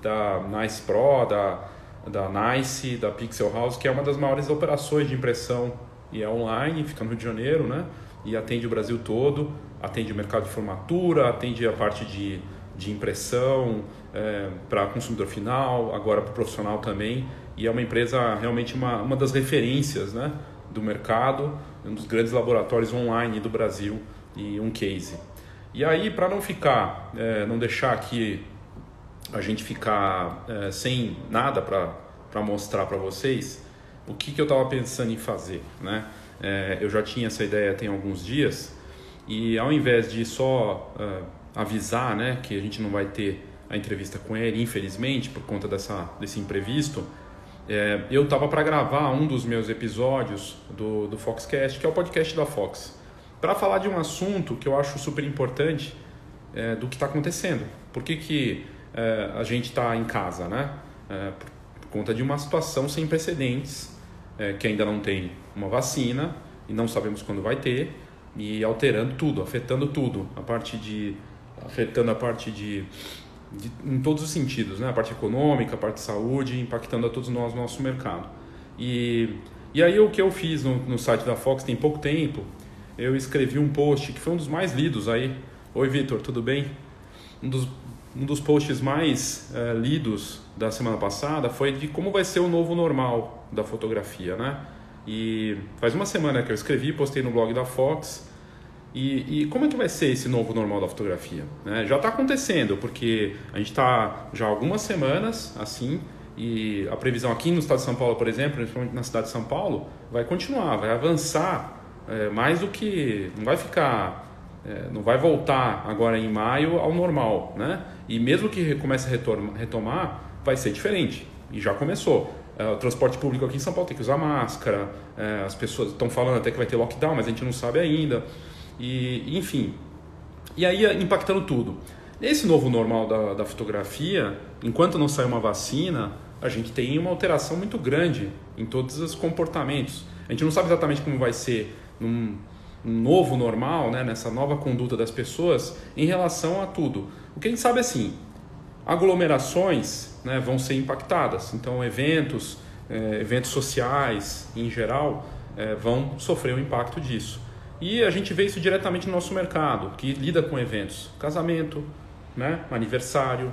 da Nice Pro, da, da Nice, da Pixel House, que é uma das maiores operações de impressão e é online, fica no Rio de Janeiro, né? E atende o Brasil todo, atende o mercado de formatura, atende a parte de, de impressão é, para consumidor final, agora para o profissional também. E é uma empresa realmente uma, uma das referências né, do mercado, um dos grandes laboratórios online do Brasil e um case. E aí, para não ficar, é, não deixar aqui a gente ficar é, sem nada para mostrar para vocês, o que, que eu estava pensando em fazer, né? É, eu já tinha essa ideia tem alguns dias e ao invés de só uh, avisar, né, que a gente não vai ter a entrevista com ele, infelizmente, por conta dessa, desse imprevisto. É, eu estava para gravar um dos meus episódios do, do Foxcast, que é o podcast da Fox, para falar de um assunto que eu acho super importante é, do que está acontecendo. Por que, que é, a gente está em casa, né? É, por, por, conta de uma situação sem precedentes, é, que ainda não tem uma vacina e não sabemos quando vai ter, e alterando tudo, afetando tudo, a parte de afetando a parte de de, em todos os sentidos, né? a parte econômica, a parte de saúde, impactando a todos nós no nosso mercado. E, e aí o que eu fiz no, no site da Fox tem pouco tempo, eu escrevi um post que foi um dos mais lidos aí. Oi, Vitor, tudo bem? Um dos, um dos posts mais é, lidos da semana passada foi de como vai ser o novo normal da fotografia, né? E faz uma semana que eu escrevi, postei no blog da Fox e, e, como é que vai ser esse novo normal da fotografia? Né? Já está acontecendo, porque a gente está já há algumas semanas assim, e a previsão aqui no estado de São Paulo, por exemplo, principalmente na cidade de São Paulo, vai continuar, vai avançar é, mais do que. Não vai ficar. É, não vai voltar agora em maio ao normal, né? E mesmo que comece a retomar, vai ser diferente. E já começou. É, o transporte público aqui em São Paulo tem que usar máscara, é, as pessoas estão falando até que vai ter lockdown, mas a gente não sabe ainda e enfim. E aí impactando tudo. Nesse novo normal da, da fotografia, enquanto não sai uma vacina, a gente tem uma alteração muito grande em todos os comportamentos. A gente não sabe exatamente como vai ser num, novo normal, né, nessa nova conduta das pessoas em relação a tudo. O que a gente sabe é assim, aglomerações né, vão ser impactadas. Então, eventos, eh, eventos sociais em geral, eh, vão sofrer o impacto disso. E a gente vê isso diretamente no nosso mercado, que lida com eventos, casamento, né, aniversário,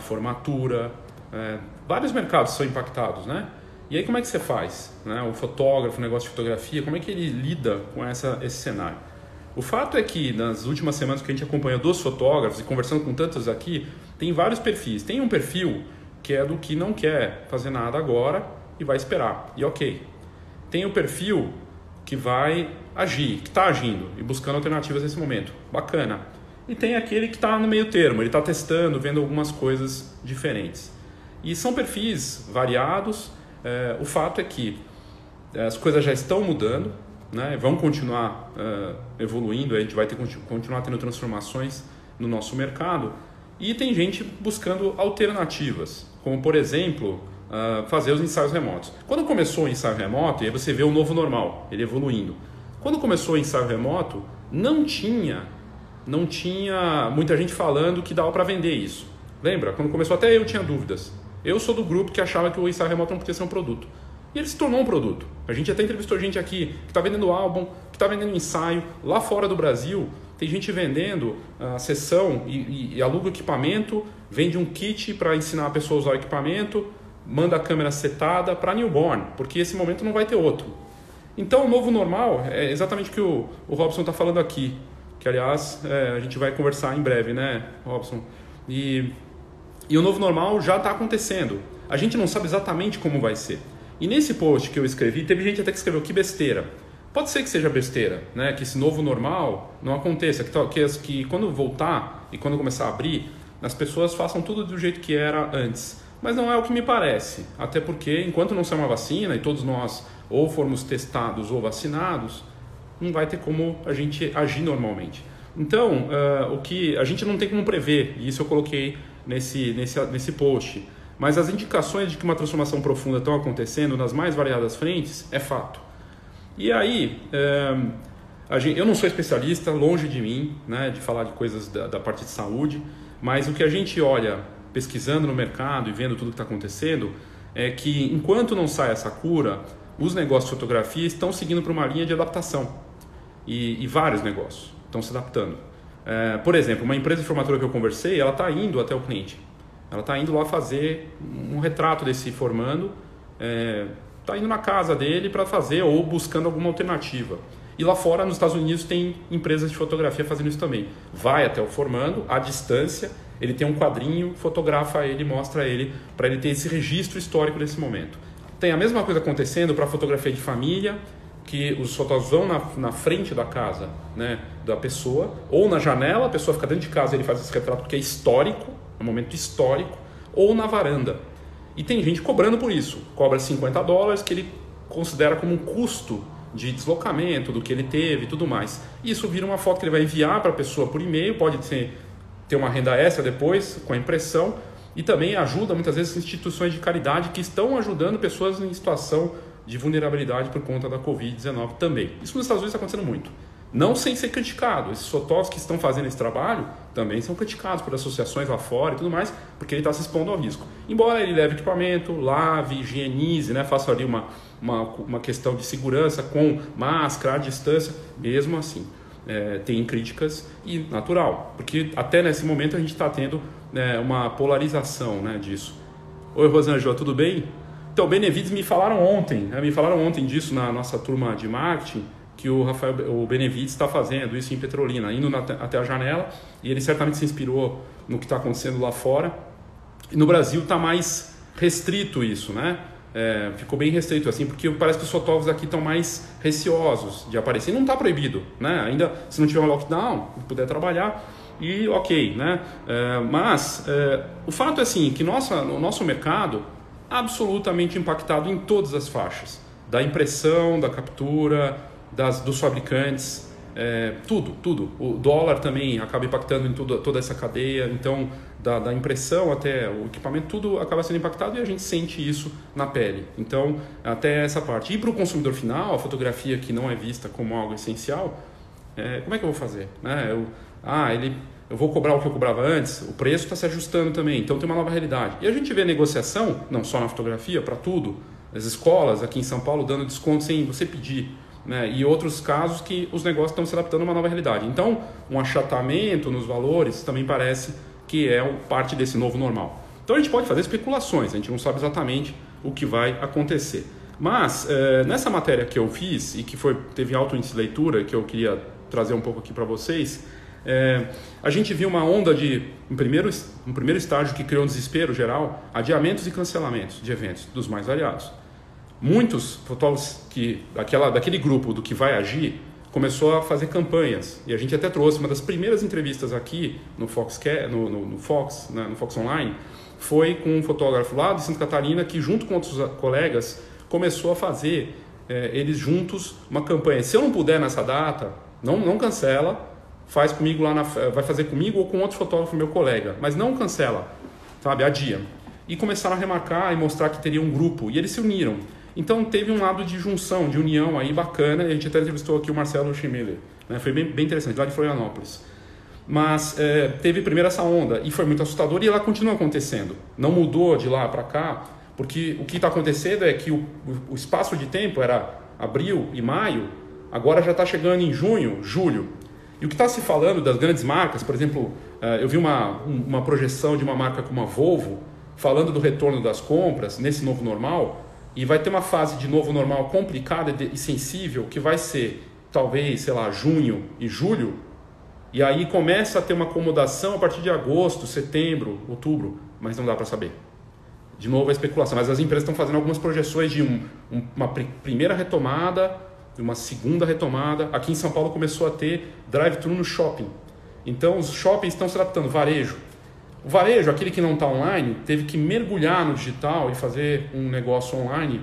formatura, é, vários mercados são impactados, né? E aí como é que você faz? Né? O fotógrafo, o negócio de fotografia, como é que ele lida com essa, esse cenário? O fato é que nas últimas semanas que a gente acompanha dos fotógrafos e conversando com tantos aqui, tem vários perfis. Tem um perfil que é do que não quer fazer nada agora e vai esperar. E ok. Tem o perfil que vai agir, que está agindo e buscando alternativas nesse momento. Bacana. E tem aquele que está no meio termo, ele está testando, vendo algumas coisas diferentes. E são perfis variados. É, o fato é que é, as coisas já estão mudando, né? vão continuar é, evoluindo, a gente vai ter, continuar tendo transformações no nosso mercado. E tem gente buscando alternativas, como por exemplo uh, fazer os ensaios remotos. Quando começou o ensaio remoto, e aí você vê o novo normal, ele evoluindo. Quando começou o ensaio remoto, não tinha, não tinha muita gente falando que dava para vender isso. Lembra? Quando começou até eu tinha dúvidas. Eu sou do grupo que achava que o ensaio remoto não podia ser um produto. E ele se tornou um produto. A gente até entrevistou gente aqui que está vendendo álbum, que está vendendo ensaio. Lá fora do Brasil, tem gente vendendo a sessão e, e, e aluga equipamento, vende um kit para ensinar a pessoa a usar o equipamento, manda a câmera setada para newborn, porque esse momento não vai ter outro. Então, o novo normal é exatamente o que o, o Robson está falando aqui, que aliás é, a gente vai conversar em breve, né, Robson? E, e o novo normal já está acontecendo. A gente não sabe exatamente como vai ser. E nesse post que eu escrevi, teve gente até que escreveu que besteira. Pode ser que seja besteira, né? Que esse novo normal não aconteça, que, que, que quando voltar e quando começar a abrir, as pessoas façam tudo do jeito que era antes mas não é o que me parece. Até porque, enquanto não sair uma vacina e todos nós ou formos testados ou vacinados, não vai ter como a gente agir normalmente. Então, uh, o que a gente não tem como prever, e isso eu coloquei nesse, nesse, nesse post, mas as indicações de que uma transformação profunda estão acontecendo nas mais variadas frentes é fato. E aí, gente, eu não sou especialista, longe de mim, né, de falar de coisas da, parte de saúde, mas o que a gente olha pesquisando no mercado e vendo tudo que está acontecendo, é que enquanto não sai essa cura, os negócios de fotografia estão seguindo para uma linha de adaptação. E, e vários negócios estão se adaptando. É, por exemplo, uma empresa de formatura que eu conversei, ela está indo até o cliente. Ela está indo lá fazer um retrato desse formando, está é, indo na casa dele para fazer ou buscando alguma alternativa. E lá fora, nos Estados Unidos, tem empresas de fotografia fazendo isso também. Vai até o formando, à distância, ele tem um quadrinho, fotografa ele, mostra ele, para ele ter esse registro histórico desse momento. Tem a mesma coisa acontecendo para fotografia de família que os fotógrafos vão na, na frente da casa né, da pessoa, ou na janela, a pessoa fica dentro de casa e ele faz esse retrato porque é histórico, um momento histórico, ou na varanda. E tem gente cobrando por isso, cobra 50 dólares que ele considera como um custo de deslocamento, do que ele teve e tudo mais. Isso vira uma foto que ele vai enviar para a pessoa por e-mail, pode ter, ter uma renda extra depois com a impressão, e também ajuda muitas vezes instituições de caridade que estão ajudando pessoas em situação de vulnerabilidade por conta da Covid-19 também. Isso nos Estados Unidos está acontecendo muito. Não sem ser criticado. Esses fotógrafos que estão fazendo esse trabalho também são criticados por associações lá fora e tudo mais, porque ele está se expondo ao risco. Embora ele leve equipamento, lave, higienize, né, faça ali uma, uma, uma questão de segurança com máscara, à distância, mesmo assim. É, tem críticas e natural, porque até nesse momento a gente está tendo é, uma polarização né, disso. Oi, Rosângela, tudo bem? Então, Benevides me falaram ontem, né, me falaram ontem disso na nossa turma de marketing, que o Rafael o Benevides está fazendo isso em Petrolina, indo na, até a janela, e ele certamente se inspirou no que está acontecendo lá fora. E no Brasil está mais restrito isso, né? É, ficou bem restrito assim, porque parece que os fotógrafos aqui estão mais receosos de aparecer. Não está proibido, né? Ainda se não tiver um lockdown, puder trabalhar e ok, né? É, mas é, o fato é assim que nossa, o nosso mercado absolutamente impactado em todas as faixas, da impressão, da captura, das, dos fabricantes, é, tudo, tudo. O dólar também acaba impactando em tudo, toda essa cadeia, então da, da, impressão até o equipamento, tudo acaba sendo impactado e a gente sente isso na pele. Então, até essa parte. E para o consumidor final, a fotografia que não é vista como algo essencial, é, como é que eu vou fazer? Né? Eu, ah, ele, eu vou cobrar o que eu cobrava antes, o preço está se ajustando também, então tem uma nova realidade. E a gente vê negociação, não só na fotografia, para tudo, as escolas aqui em São Paulo dando desconto sem você pedir. Né? E outros casos que os negócios estão se adaptando a uma nova realidade. Então, um achatamento nos valores também parece que é parte desse novo normal. Então, a gente pode fazer especulações, a gente não sabe exatamente o que vai acontecer. Mas, é, nessa matéria que eu fiz e que foi, teve alto índice de leitura, que eu queria trazer um pouco aqui para vocês, é, a gente viu uma onda de, um primeiro, um primeiro estágio que criou um desespero geral, adiamentos e cancelamentos de eventos dos mais variados. Muitos fotógrafos que, daquela, daquele grupo do que vai agir começou a fazer campanhas. E a gente até trouxe uma das primeiras entrevistas aqui no Fox, no, no, no Fox, né, no Fox Online, foi com um fotógrafo lá de Santa Catarina que, junto com outros colegas, começou a fazer é, eles juntos uma campanha. Se eu não puder nessa data, não, não cancela, faz comigo lá na, vai fazer comigo ou com outro fotógrafo meu colega, mas não cancela, sabe, adia. E começaram a remarcar e mostrar que teria um grupo e eles se uniram. Então teve um lado de junção, de união aí bacana. A gente até entrevistou aqui o Marcelo Schmiller, né? foi bem, bem interessante, lá de Florianópolis. Mas é, teve primeiro essa onda e foi muito assustador e ela continua acontecendo. Não mudou de lá para cá, porque o que está acontecendo é que o, o espaço de tempo era abril e maio, agora já está chegando em junho, julho. E o que está se falando das grandes marcas, por exemplo, eh, eu vi uma, uma projeção de uma marca como a Volvo falando do retorno das compras nesse novo normal, e vai ter uma fase de novo normal complicada e sensível que vai ser talvez, sei lá, junho e julho, e aí começa a ter uma acomodação a partir de agosto, setembro, outubro, mas não dá para saber. De novo a especulação, mas as empresas estão fazendo algumas projeções de um, uma primeira retomada uma segunda retomada. Aqui em São Paulo começou a ter drive-thru no shopping. Então os shoppings estão se adaptando, varejo. O varejo, aquele que não está online, teve que mergulhar no digital e fazer um negócio online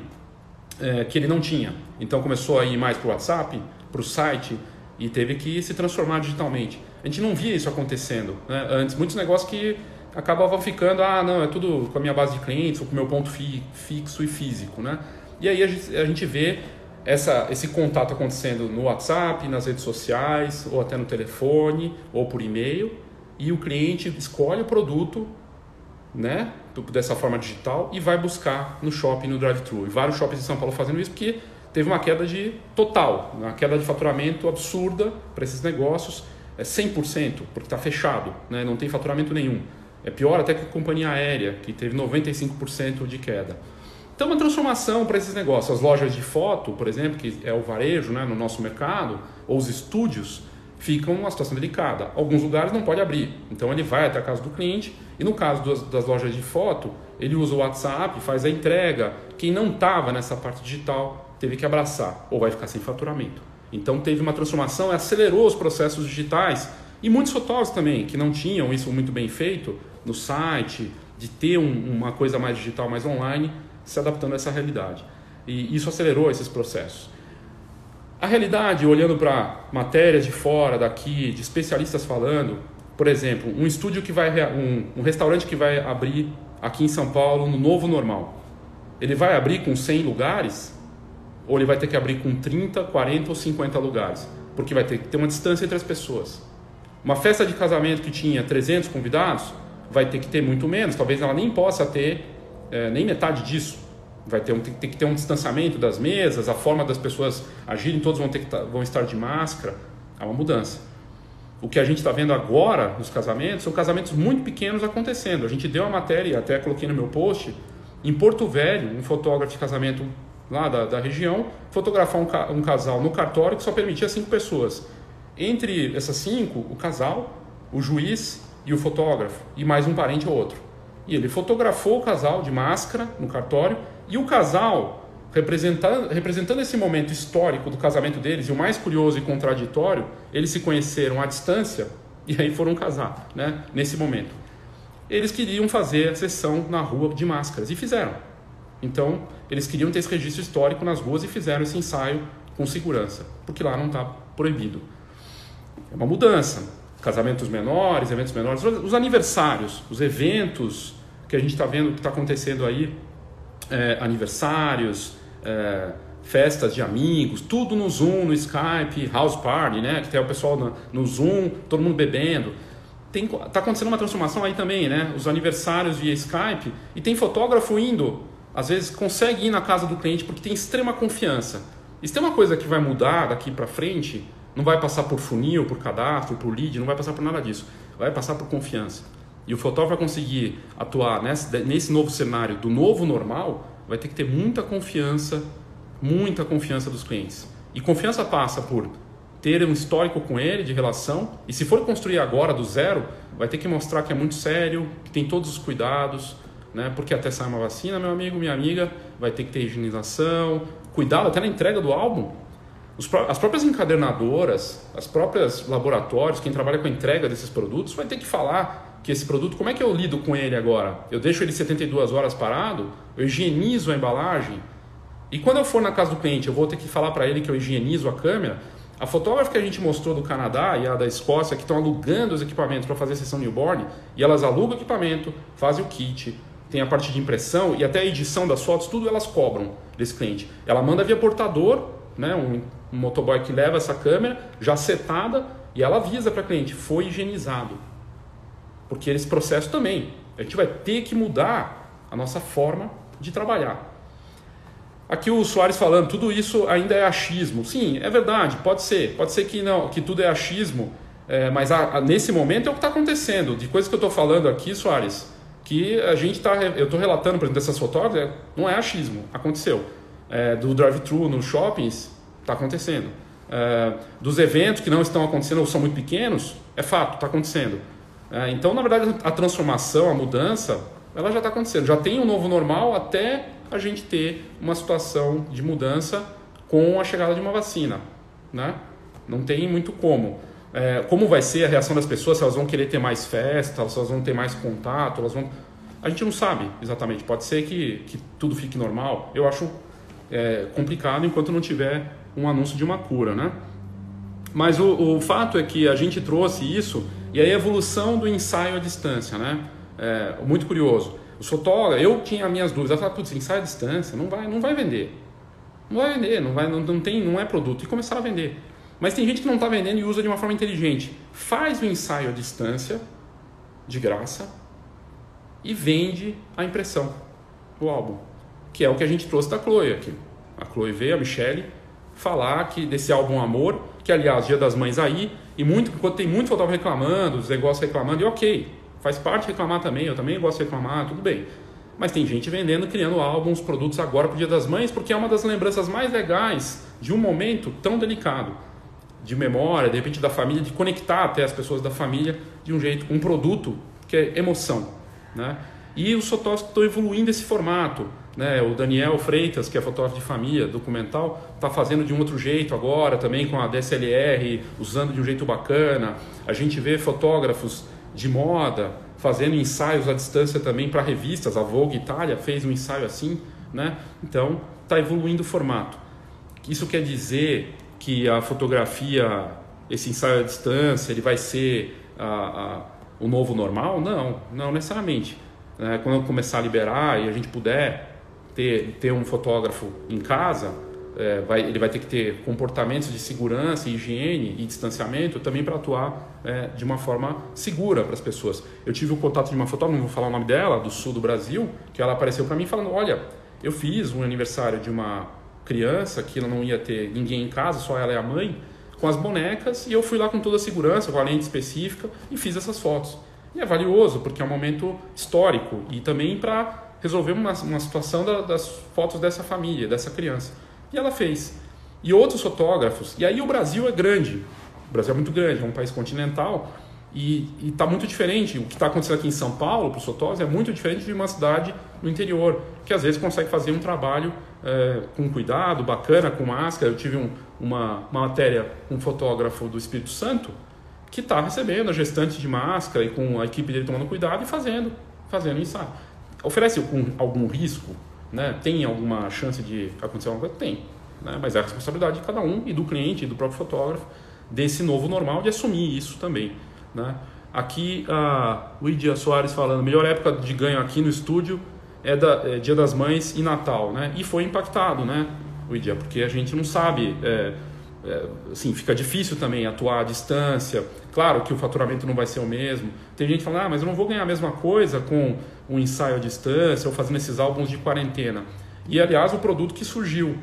é, que ele não tinha. Então começou a ir mais para o WhatsApp, para o site e teve que se transformar digitalmente. A gente não via isso acontecendo né? antes. Muitos negócios que acabavam ficando, ah, não, é tudo com a minha base de clientes ou com o meu ponto fi, fixo e físico. Né? E aí a gente, a gente vê essa, esse contato acontecendo no WhatsApp, nas redes sociais, ou até no telefone, ou por e-mail, e o cliente escolhe o produto né, dessa forma digital e vai buscar no shopping, no drive-thru. E vários shoppings em São Paulo fazendo isso porque teve uma queda de total, uma queda de faturamento absurda para esses negócios, é 100%, porque está fechado, né, não tem faturamento nenhum. É pior até que a companhia aérea, que teve 95% de queda. Então, uma transformação para esses negócios. As lojas de foto, por exemplo, que é o varejo né, no nosso mercado, ou os estúdios, ficam numa situação delicada. Alguns lugares não pode abrir, então ele vai até a casa do cliente e no caso das, das lojas de foto, ele usa o WhatsApp, faz a entrega. Quem não estava nessa parte digital teve que abraçar ou vai ficar sem faturamento. Então teve uma transformação, acelerou os processos digitais e muitos fotógrafos também que não tinham isso muito bem feito no site, de ter um, uma coisa mais digital, mais online, se adaptando a essa realidade. E isso acelerou esses processos. A realidade, olhando para matérias de fora, daqui, de especialistas falando, por exemplo, um estúdio que vai, um, um restaurante que vai abrir aqui em São Paulo no novo normal, ele vai abrir com 100 lugares ou ele vai ter que abrir com 30, 40 ou 50 lugares? Porque vai ter que ter uma distância entre as pessoas. Uma festa de casamento que tinha 300 convidados vai ter que ter muito menos, talvez ela nem possa ter é, nem metade disso vai ter, um, tem que ter um distanciamento das mesas, a forma das pessoas agirem, todos vão, ter que tá, vão estar de máscara. É uma mudança. O que a gente está vendo agora nos casamentos são casamentos muito pequenos acontecendo. A gente deu a matéria, até coloquei no meu post, em Porto Velho, um fotógrafo de casamento lá da, da região, fotografar um, um casal no cartório que só permitia cinco pessoas. Entre essas cinco, o casal, o juiz e o fotógrafo, e mais um parente ou outro. E ele fotografou o casal de máscara no cartório e o casal, representando, representando esse momento histórico do casamento deles, e o mais curioso e contraditório, eles se conheceram à distância e aí foram casar, né? nesse momento. Eles queriam fazer a sessão na rua de máscaras e fizeram. Então, eles queriam ter esse registro histórico nas ruas e fizeram esse ensaio com segurança, porque lá não está proibido. É uma mudança. Casamentos menores, eventos menores, os aniversários, os eventos que a gente está vendo que está acontecendo aí é, aniversários, é, festas de amigos, tudo no Zoom, no Skype, house party, né? Que tem o pessoal no, no Zoom, todo mundo bebendo. Tem, tá acontecendo uma transformação aí também, né? Os aniversários via Skype e tem fotógrafo indo, às vezes consegue ir na casa do cliente porque tem extrema confiança. Se tem uma coisa que vai mudar daqui para frente, não vai passar por funil, por cadastro, por lead, não vai passar por nada disso. Vai passar por confiança e o fotógrafo vai conseguir atuar nesse, nesse novo cenário do novo normal, vai ter que ter muita confiança, muita confiança dos clientes. E confiança passa por ter um histórico com ele de relação, e se for construir agora do zero, vai ter que mostrar que é muito sério, que tem todos os cuidados, né? porque até sair uma vacina, meu amigo, minha amiga, vai ter que ter higienização, cuidado até na entrega do álbum. As próprias encadernadoras, as próprias laboratórios, quem trabalha com a entrega desses produtos, vai ter que falar que esse produto, como é que eu lido com ele agora? Eu deixo ele 72 horas parado? Eu higienizo a embalagem? E quando eu for na casa do cliente, eu vou ter que falar para ele que eu higienizo a câmera? A fotógrafa que a gente mostrou do Canadá e a da Escócia, que estão alugando os equipamentos para fazer a sessão newborn, e elas alugam o equipamento, fazem o kit, tem a parte de impressão e até a edição das fotos, tudo elas cobram desse cliente. Ela manda via portador, né, um, um motoboy que leva essa câmera já setada e ela avisa para cliente, foi higienizado. Porque esse processo também, a gente vai ter que mudar a nossa forma de trabalhar. Aqui o Soares falando, tudo isso ainda é achismo. Sim, é verdade, pode ser. Pode ser que não, que tudo é achismo, é, mas a, a, nesse momento é o que está acontecendo. De coisas que eu estou falando aqui, Soares, que a gente está. Eu estou relatando, por exemplo, dessas fotógrafas, é, não é achismo, aconteceu. É, do drive-thru nos shoppings, está acontecendo. É, dos eventos que não estão acontecendo ou são muito pequenos, é fato, está acontecendo. É, então, na verdade, a transformação, a mudança, ela já está acontecendo. Já tem um novo normal até a gente ter uma situação de mudança com a chegada de uma vacina. Né? Não tem muito como. É, como vai ser a reação das pessoas, se elas vão querer ter mais festa, se elas vão ter mais contato, elas vão... A gente não sabe exatamente. Pode ser que, que tudo fique normal. Eu acho é, complicado enquanto não tiver um anúncio de uma cura, né? Mas o, o fato é que a gente trouxe isso e a evolução do ensaio à distância, né? É, muito curioso. Os fotógrafos, eu tinha minhas dúvidas, eu falava, putz, ensaio à distância, não vai, não vai vender. Não vai vender, não, vai, não, não, tem, não é produto. E começaram a vender. Mas tem gente que não está vendendo e usa de uma forma inteligente. Faz o ensaio à distância, de graça, e vende a impressão, o álbum. Que é o que a gente trouxe da Chloe aqui. A Chloe veio, a Michelle, falar que desse álbum Amor, que aliás, Dia das Mães aí, e muito, enquanto tem muito fotógrafo reclamando, os negócios reclamando, e ok, faz parte reclamar também, eu também gosto de reclamar, tudo bem. Mas tem gente vendendo, criando álbuns, produtos agora para o Dia das Mães, porque é uma das lembranças mais legais de um momento tão delicado. De memória, de repente da família, de conectar até as pessoas da família de um jeito, um produto que é emoção. Né? E os fotógrafos estão evoluindo esse formato. Né? O Daniel Freitas, que é fotógrafo de família, documental, está fazendo de um outro jeito agora, também com a DSLR, usando de um jeito bacana. A gente vê fotógrafos de moda fazendo ensaios à distância também para revistas. A Vogue Itália fez um ensaio assim. Né? Então, está evoluindo o formato. Isso quer dizer que a fotografia, esse ensaio à distância, ele vai ser a, a, o novo normal? Não, não necessariamente. É, quando começar a liberar e a gente puder ter, ter um fotógrafo em casa, é, vai, ele vai ter que ter comportamentos de segurança, higiene e distanciamento também para atuar é, de uma forma segura para as pessoas. Eu tive o contato de uma fotógrafa, não vou falar o nome dela, do sul do Brasil, que ela apareceu para mim falando: Olha, eu fiz um aniversário de uma criança que ela não ia ter ninguém em casa, só ela e a mãe, com as bonecas, e eu fui lá com toda a segurança, com a lente específica, e fiz essas fotos. E é valioso, porque é um momento histórico e também para resolver uma, uma situação da, das fotos dessa família, dessa criança. E ela fez. E outros fotógrafos. E aí o Brasil é grande. O Brasil é muito grande, é um país continental. E está muito diferente. O que está acontecendo aqui em São Paulo, para os fotógrafos, é muito diferente de uma cidade no interior, que às vezes consegue fazer um trabalho é, com cuidado, bacana, com máscara. Eu tive um, uma, uma matéria com um fotógrafo do Espírito Santo que está recebendo a gestante de máscara e com a equipe dele tomando cuidado e fazendo, fazendo ensaio oferece algum, algum risco? Né? Tem alguma chance de acontecer alguma coisa? Tem. Né? Mas é a responsabilidade de cada um e do cliente e do próprio fotógrafo desse novo normal de assumir isso também. Né? Aqui a Luídia Soares falando, melhor época de ganho aqui no estúdio é, da, é Dia das Mães e Natal, né? E foi impactado, né, Luídia? Porque a gente não sabe, é, é, assim, fica difícil também atuar à distância. Claro que o faturamento não vai ser o mesmo. Tem gente falando, ah, mas eu não vou ganhar a mesma coisa com um ensaio à distância ou fazendo esses álbuns de quarentena. E aliás, o produto que surgiu,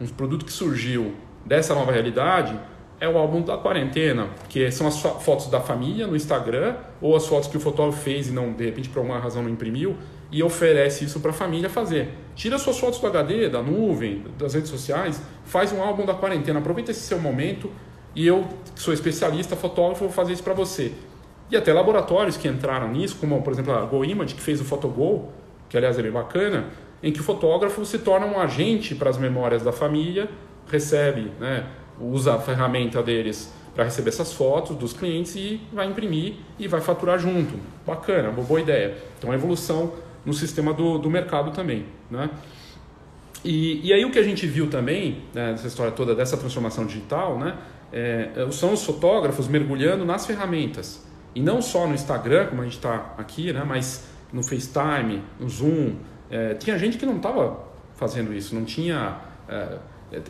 um produto que surgiu dessa nova realidade é o álbum da quarentena, que são as fotos da família no Instagram ou as fotos que o fotógrafo fez e não de repente por alguma razão não imprimiu e oferece isso para a família fazer. Tira suas fotos do HD, da nuvem, das redes sociais, faz um álbum da quarentena, aproveita esse seu momento e eu, que sou especialista, fotógrafo, vou fazer isso para você. E até laboratórios que entraram nisso, como por exemplo a GoImage, que fez o Photogol, que aliás é bem bacana, em que o fotógrafo se torna um agente para as memórias da família, recebe, né, usa a ferramenta deles para receber essas fotos dos clientes e vai imprimir e vai faturar junto. Bacana, uma boa ideia. Então, a evolução no sistema do, do mercado também. Né? E, e aí o que a gente viu também, né, nessa história toda dessa transformação digital, né, é, são os fotógrafos mergulhando nas ferramentas. E não só no Instagram, como a gente está aqui, né? mas no FaceTime, no Zoom. É, tinha gente que não estava fazendo isso, não tinha é,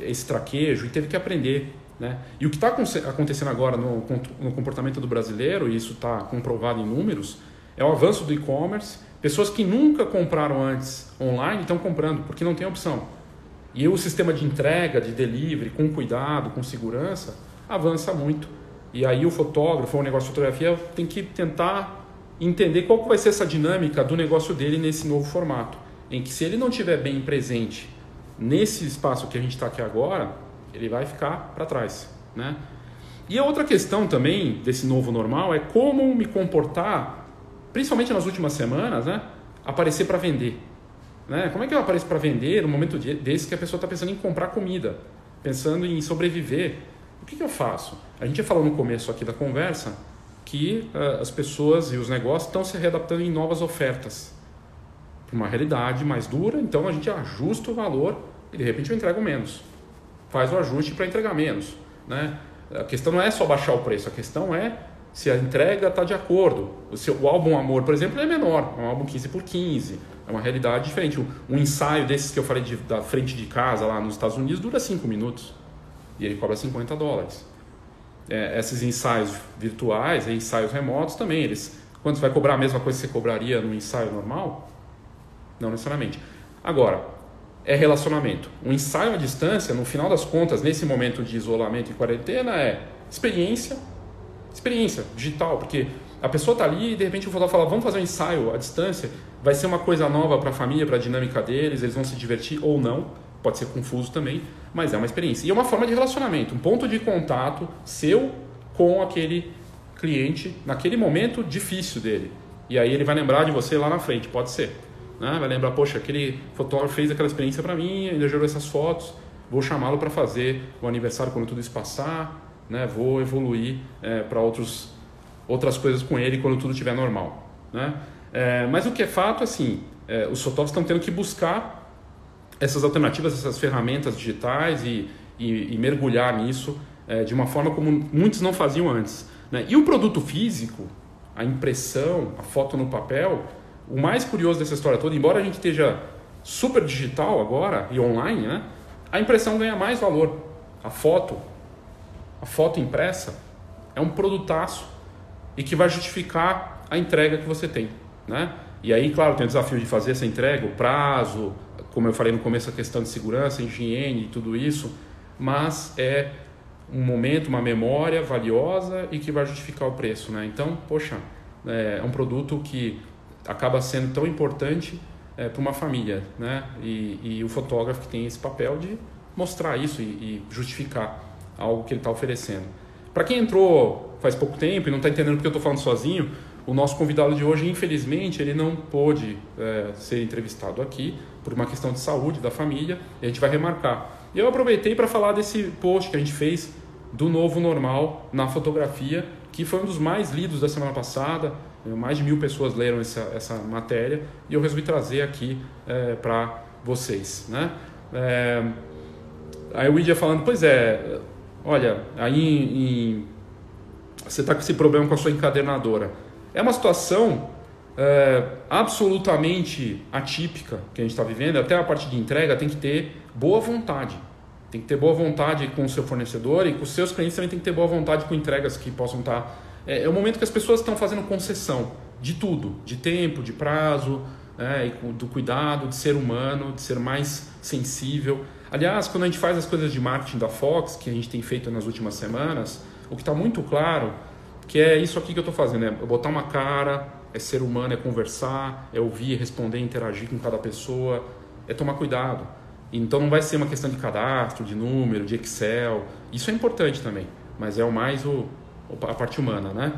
esse traquejo e teve que aprender. Né? E o que está acontecendo agora no, no, comportamento do brasileiro, e isso está comprovado em números, é o avanço do e-commerce. Pessoas que nunca compraram antes online estão comprando, porque não tem opção. E o sistema de entrega, de delivery, com cuidado, com segurança, avança muito. E aí o fotógrafo, o negócio de fotografia, tem que tentar entender qual vai ser essa dinâmica do negócio dele nesse novo formato. Em que se ele não estiver bem presente nesse espaço que a gente está aqui agora, ele vai ficar para trás. Né? E a outra questão também desse novo normal é como me comportar, principalmente nas últimas semanas, né? aparecer para vender. Né? Como é que eu apareço para vender no momento desse que a pessoa está pensando em comprar comida, pensando em sobreviver? O que, que eu faço? A gente já falou no começo aqui da conversa que uh, as pessoas e os negócios estão se readaptando em novas ofertas para uma realidade mais dura, então a gente ajusta o valor e de repente eu entrego menos. Faz o ajuste para entregar menos. Né? A questão não é só baixar o preço, a questão é se a entrega está de acordo. O, seu, o álbum Amor, por exemplo, é menor, é um álbum 15 por 15, é uma realidade diferente. Um, ensaio desses que eu falei de, da frente de casa lá nos Estados Unidos dura 5 minutos e ele cobra 50 dólares. É, esses ensaios virtuais, ensaios remotos também, eles, quando você vai cobrar a mesma coisa que você cobraria no ensaio normal? Não necessariamente. Agora, é relacionamento. Um ensaio à distância, no final das contas, nesse momento de isolamento e quarentena, é experiência, experiência digital, porque a pessoa está ali e de repente o fotógrafo fala, vamos fazer um ensaio à distância, vai ser uma coisa nova para a família, para a dinâmica deles, eles vão se divertir ou não, pode ser confuso também, mas é uma experiência. E é uma forma de relacionamento, um ponto de contato seu com aquele cliente naquele momento difícil dele. E aí ele vai lembrar de você lá na frente, pode ser. Né? Vai lembrar, poxa, aquele fotógrafo fez aquela experiência para mim, ainda gerou essas fotos, vou chamá-lo para fazer o aniversário quando tudo isso passar, né? vou evoluir é, para outras coisas com ele quando tudo estiver normal. Né? É, mas o que é fato, assim, é, os fotógrafos estão tendo que buscar essas alternativas, essas ferramentas digitais e, e, e mergulhar nisso é, de uma forma como muitos não faziam antes. Né? E o produto físico, a impressão, a foto no papel, o mais curioso dessa história toda, embora a gente esteja super digital agora e online, né? a impressão ganha mais valor. A foto, a foto impressa, é um produtaço e que vai justificar a entrega que você tem. Né? E aí, claro, tem o desafio de fazer essa entrega, o prazo, como eu falei no começo, a questão de segurança, higiene e tudo isso, mas é um momento, uma memória valiosa e que vai justificar o preço. Né? Então, poxa, é um produto que acaba sendo tão importante é, para uma família. Né? E, e, o fotógrafo que tem esse papel de mostrar isso e, e justificar algo que ele está oferecendo. Para quem entrou faz pouco tempo e não está entendendo porque eu estou falando sozinho, o nosso convidado de hoje, infelizmente, ele não pôde é, ser entrevistado aqui por uma questão de saúde da família e a gente vai remarcar. E eu aproveitei para falar desse post que a gente fez do novo normal na fotografia, que foi um dos mais lidos da semana passada. É, mais de mil pessoas leram essa, essa matéria e eu resolvi trazer aqui é, para vocês. Né? É, aí o Idia falando, pois é, olha, aí em, em, você está com esse problema com a sua encadernadora. É uma situação é, absolutamente atípica que a gente está vivendo. Até a parte de entrega tem que ter boa vontade. Tem que ter boa vontade com o seu fornecedor e com os seus clientes também tem que ter boa vontade com entregas que possam estar. Tá, é, é o momento que as pessoas estão fazendo concessão de tudo, de tempo, de prazo, é, do cuidado, de ser humano, de ser mais sensível. Aliás, quando a gente faz as coisas de marketing da Fox, que a gente tem feito nas últimas semanas, o que está muito claro que é isso aqui que eu estou fazendo, é botar uma cara, é ser humano, é conversar, é ouvir, responder, interagir com cada pessoa, é tomar cuidado. Então não vai ser uma questão de cadastro, de número, de Excel. Isso é importante também, mas é o mais o, a parte humana, né?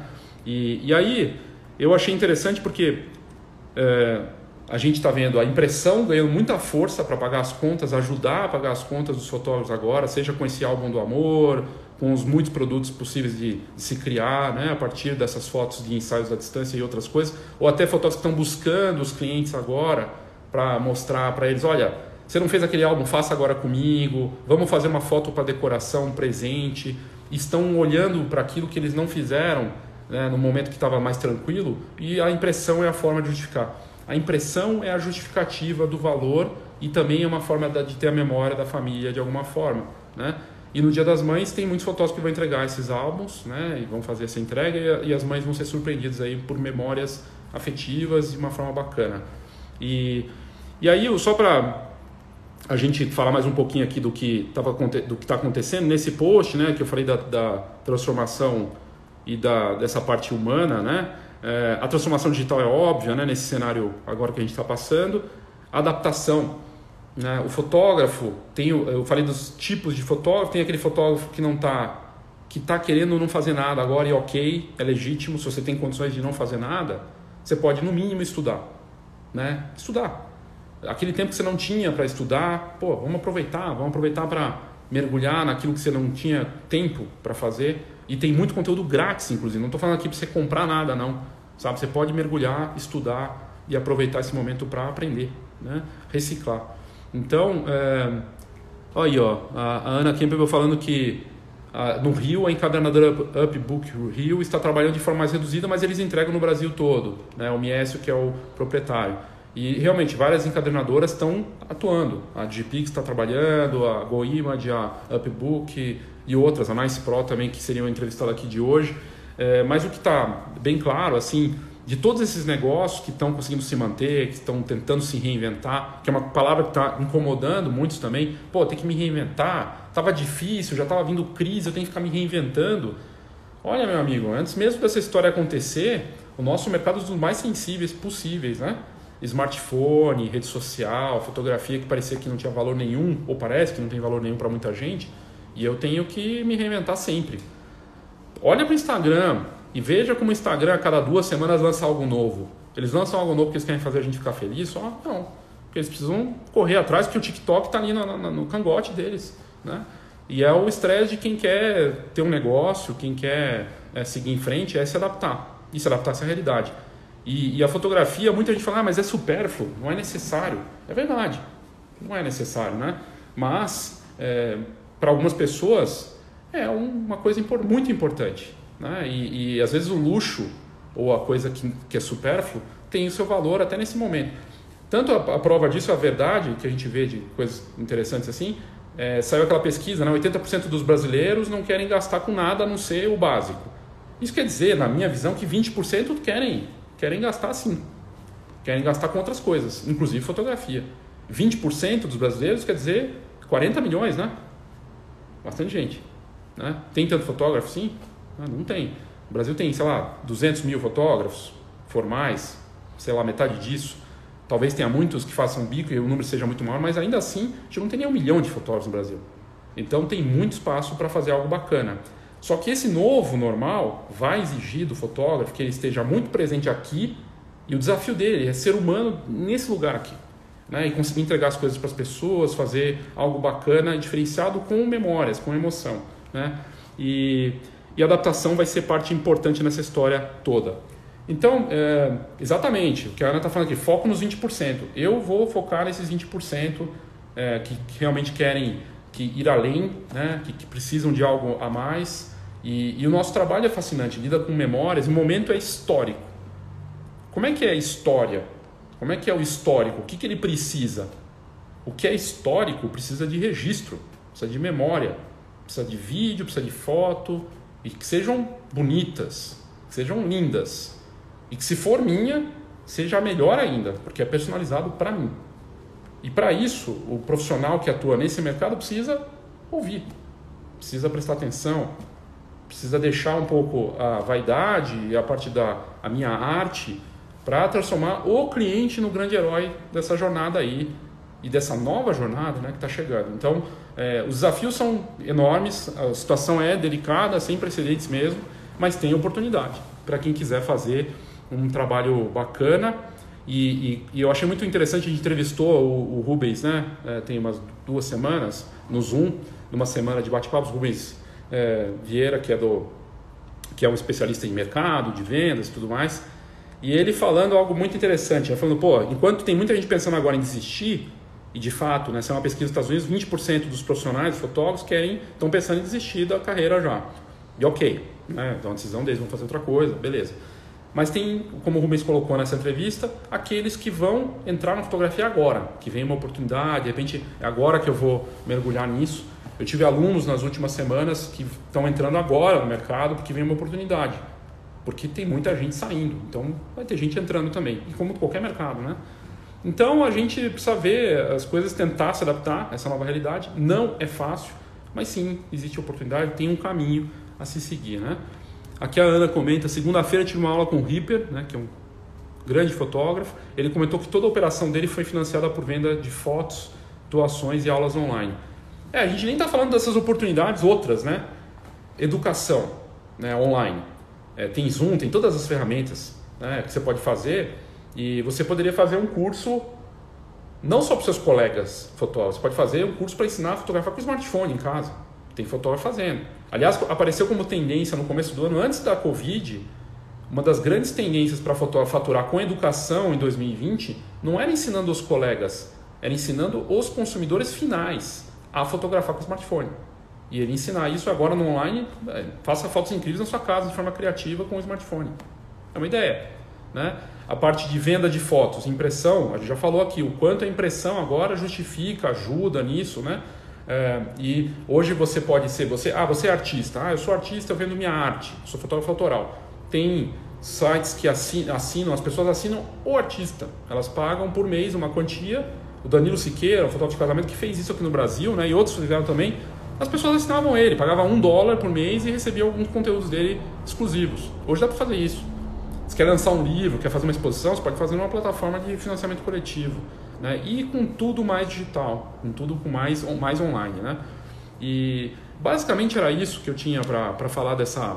E, e aí eu achei interessante porque é, a gente está vendo a impressão ganhando muita força para pagar as contas, ajudar a pagar as contas dos fotógrafos agora, seja com esse álbum do amor, com os muitos produtos possíveis de, de, se criar, né, a partir dessas fotos de ensaios à distância e outras coisas, ou até fotógrafos que estão buscando os clientes agora para mostrar para eles, olha, você não fez aquele álbum, faça agora comigo. Vamos fazer uma foto para decoração, um presente. Estão olhando para aquilo que eles não fizeram né, no momento que estava mais tranquilo e a impressão é a forma de justificar. A impressão é a justificativa do valor e também é uma forma de ter a memória da família de alguma forma, né? E no Dia das Mães tem muitos fotógrafos que vão entregar esses álbuns, né? E vão fazer essa entrega e, as mães vão ser surpreendidas aí por memórias afetivas de uma forma bacana. E, e aí, só para a gente falar mais um pouquinho aqui do que do que está acontecendo nesse post, né, que eu falei da, da transformação e da, dessa parte humana, né, é, a transformação digital é óbvia, né, nesse cenário agora que a gente está passando, a adaptação, né, o fotógrafo tem, eu falei dos tipos de fotógrafo, tem aquele fotógrafo que não está que está querendo não fazer nada agora e ok, é legítimo, se você tem condições de não fazer nada, você pode no mínimo estudar, né, estudar aquele tempo que você não tinha para estudar, pô, vamos aproveitar, vamos aproveitar para mergulhar naquilo que você não tinha tempo para fazer. E tem muito conteúdo grátis, inclusive. Não estou falando aqui para você comprar nada, não. Sabe? Você pode mergulhar, estudar e aproveitar esse momento para aprender, né? reciclar. Então, é... Aí, ó, a, Ana Kemper falando que a, no Rio, a encadernadora Upbook Rio está trabalhando de forma mais reduzida, mas eles entregam no Brasil todo. Né? O Miesio, que é o proprietário. E realmente várias encadernadoras estão atuando. A Digipix está trabalhando, a GoImage, a Upbook e outras, a Nice Pro também, que seriam entrevistadas aqui de hoje. É, mas o que está bem claro, assim, de todos esses negócios que estão conseguindo se manter, que estão tentando se reinventar, que é uma palavra que está incomodando muitos também. Pô, tem que me reinventar, estava difícil, já estava vindo crise, eu tenho que ficar me reinventando. Olha, meu amigo, antes mesmo dessa história acontecer, o nosso mercado é um dos mais sensíveis possíveis, né? smartphone, rede social, fotografia que parecia que não tinha valor nenhum, ou parece que não tem valor nenhum para muita gente, e eu tenho que me reinventar sempre. Olha para o Instagram e veja como o Instagram a cada duas semanas lança algo novo. Eles lançam algo novo porque eles querem fazer a gente ficar feliz? Só não. Porque eles precisam correr atrás porque o TikTok está ali no, no, no, cangote deles. Né? E é o estresse de quem quer ter um negócio, quem quer é, seguir em frente, é se adaptar. E se adaptar essa realidade. E, e, a fotografia, muita gente fala, ah, mas é supérfluo, não é necessário. É verdade, não é necessário, né? Mas, é, para algumas pessoas, é uma coisa muito importante. Né? E, e, às vezes o luxo, ou a coisa que, que é supérfluo, tem o seu valor até nesse momento. Tanto a, a prova disso, a verdade, que a gente vê de coisas interessantes assim, é, saiu aquela pesquisa, né? 80% dos brasileiros não querem gastar com nada a não ser o básico. Isso quer dizer, na minha visão, que 20% querem querem gastar sim. Querem gastar com outras coisas, inclusive fotografia. 20% dos brasileiros quer dizer 40 milhões, né? Bastante gente. Né? Tem tanto fotógrafo, sim? Não tem. O Brasil tem, sei lá, 200 mil fotógrafos formais, sei lá, metade disso. Talvez tenha muitos que façam bico e o número seja muito maior, mas ainda assim, a gente não tem nem um milhão de fotógrafos no Brasil. Então tem muito espaço para fazer algo bacana. Só que esse novo normal vai exigir do fotógrafo que ele esteja muito presente aqui e o desafio dele é ser humano nesse lugar aqui. Né? E conseguir entregar as coisas para as pessoas, fazer algo bacana, diferenciado com memórias, com emoção. Né? E, e adaptação vai ser parte importante nessa história toda. Então, é, exatamente, o que a Ana está falando aqui, foco nos 20%. Eu vou focar nesses 20% é, que, que realmente querem que ir além, né, que, que, precisam de algo a mais. E, e, o nosso trabalho é fascinante, lida com memórias, o momento é histórico. Como é que é a história? Como é que é o histórico? O que, que ele precisa? O que é histórico precisa de registro, precisa de memória, precisa de vídeo, precisa de foto, e que sejam bonitas, que sejam lindas. E que se for minha, seja melhor ainda, porque é personalizado para mim. E para isso, o profissional que atua nesse mercado precisa ouvir, precisa prestar atenção, precisa deixar um pouco a vaidade e a parte da a minha arte para transformar o cliente no grande herói dessa jornada aí e dessa nova jornada né, que está chegando. Então, é, os desafios são enormes, a situação é delicada, sem precedentes mesmo, mas tem oportunidade para quem quiser fazer um trabalho bacana e, e, e, eu achei muito interessante, a gente entrevistou o, o Rubens, né? É, tem umas duas semanas, no Zoom, numa semana de bate-papos, Rubens é, Vieira, que é, do, que é um especialista em mercado, de vendas e tudo mais. E ele falando algo muito interessante, ele falando, pô, enquanto tem muita gente pensando agora em desistir, e de fato, né, é uma pesquisa dos Estados Unidos, 20% dos profissionais, fotógrafos, querem, estão pensando em desistir da carreira já. E ok, né, então a decisão deles, vão fazer outra coisa, beleza. Mas tem, como o Rubens colocou nessa entrevista, aqueles que vão entrar na fotografia agora, que vem uma oportunidade, de repente é agora que eu vou mergulhar nisso. Eu tive alunos nas últimas semanas que estão entrando agora no mercado porque vem uma oportunidade. Porque tem muita gente saindo, então vai ter gente entrando também, e como qualquer mercado, né? Então a gente precisa ver as coisas, tentar se adaptar a essa nova realidade. Não é fácil, mas sim, existe oportunidade, tem um caminho a se seguir, né? Aqui a Ana comenta, segunda-feira tive uma aula com o Ripper, né, que é um grande fotógrafo. Ele comentou que toda a operação dele foi financiada por venda de fotos, doações e aulas online. É, a gente nem está falando dessas oportunidades outras, né? Educação né, online. É, tem Zoom, tem todas as ferramentas né, que você pode fazer. E você poderia fazer um curso não só para seus colegas fotógrafos, você pode fazer um curso para ensinar a fotografar com smartphone em casa. Tem fotógrafo fazendo. Aliás, apareceu como tendência no começo do ano, antes da Covid, uma das grandes tendências para faturar com educação em 2020 não era ensinando os colegas, era ensinando os consumidores finais a fotografar com smartphone. E ele ensinar isso agora no online, é, faça fotos incríveis na sua casa de forma criativa com o smartphone. É uma ideia. Né? A parte de venda de fotos, impressão, a gente já falou aqui, o quanto a impressão agora justifica, ajuda nisso, né? É, e hoje você pode ser, você, ah, você é artista, ah, eu sou artista, eu vendo minha arte, sou fotógrafo autoral. Tem sites que assinam, as pessoas assinam o artista, elas pagam por mês uma quantia. O Danilo Siqueira, o fotógrafo de casamento, que fez isso aqui no Brasil, né, e outros fizeram também. As pessoas assinavam ele, pagavam um dólar por mês e recebiam alguns conteúdos dele exclusivos. Hoje dá para fazer isso. Se quer lançar um livro, quer fazer uma exposição, você pode fazer numa plataforma de financiamento coletivo né? e com tudo mais digital, com tudo com mais, mais online. Né? E basicamente era isso que eu tinha para falar dessa,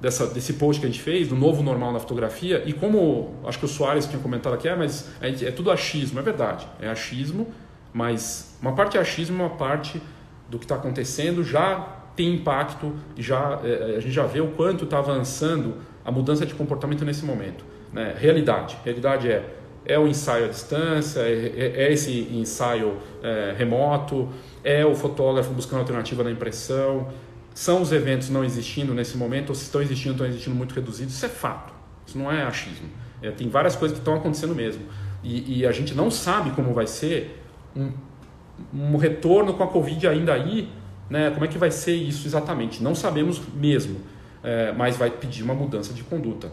dessa, desse post que a gente fez, do novo normal na fotografia, e como acho que o Soares tinha comentado aqui, é, mas é tudo achismo, é verdade, é achismo, mas uma parte é achismo, uma parte do que está acontecendo já tem impacto já, é, a gente já vê o quanto está avançando a mudança de comportamento nesse momento. Né? Realidade, realidade é é o ensaio à distância, é, é, é esse ensaio é, remoto, é o fotógrafo buscando alternativa na impressão, são os eventos não existindo nesse momento, ou se estão existindo, estão existindo muito reduzidos. Isso é fato, isso não é achismo. É, tem várias coisas que estão acontecendo mesmo. E, e, a gente não sabe como vai ser um, um retorno com a Covid ainda aí, né? como é que vai ser isso exatamente. Não sabemos mesmo, é, mas vai pedir uma mudança de conduta,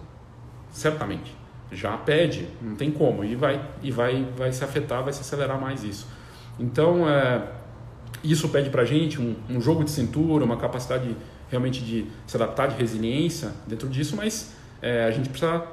certamente. Já pede, não tem como, e vai, e vai, vai se afetar, vai se acelerar mais isso. Então, é, isso pede para a gente um, um, jogo de cintura, uma capacidade realmente de se adaptar, de resiliência dentro disso, mas é, a gente precisa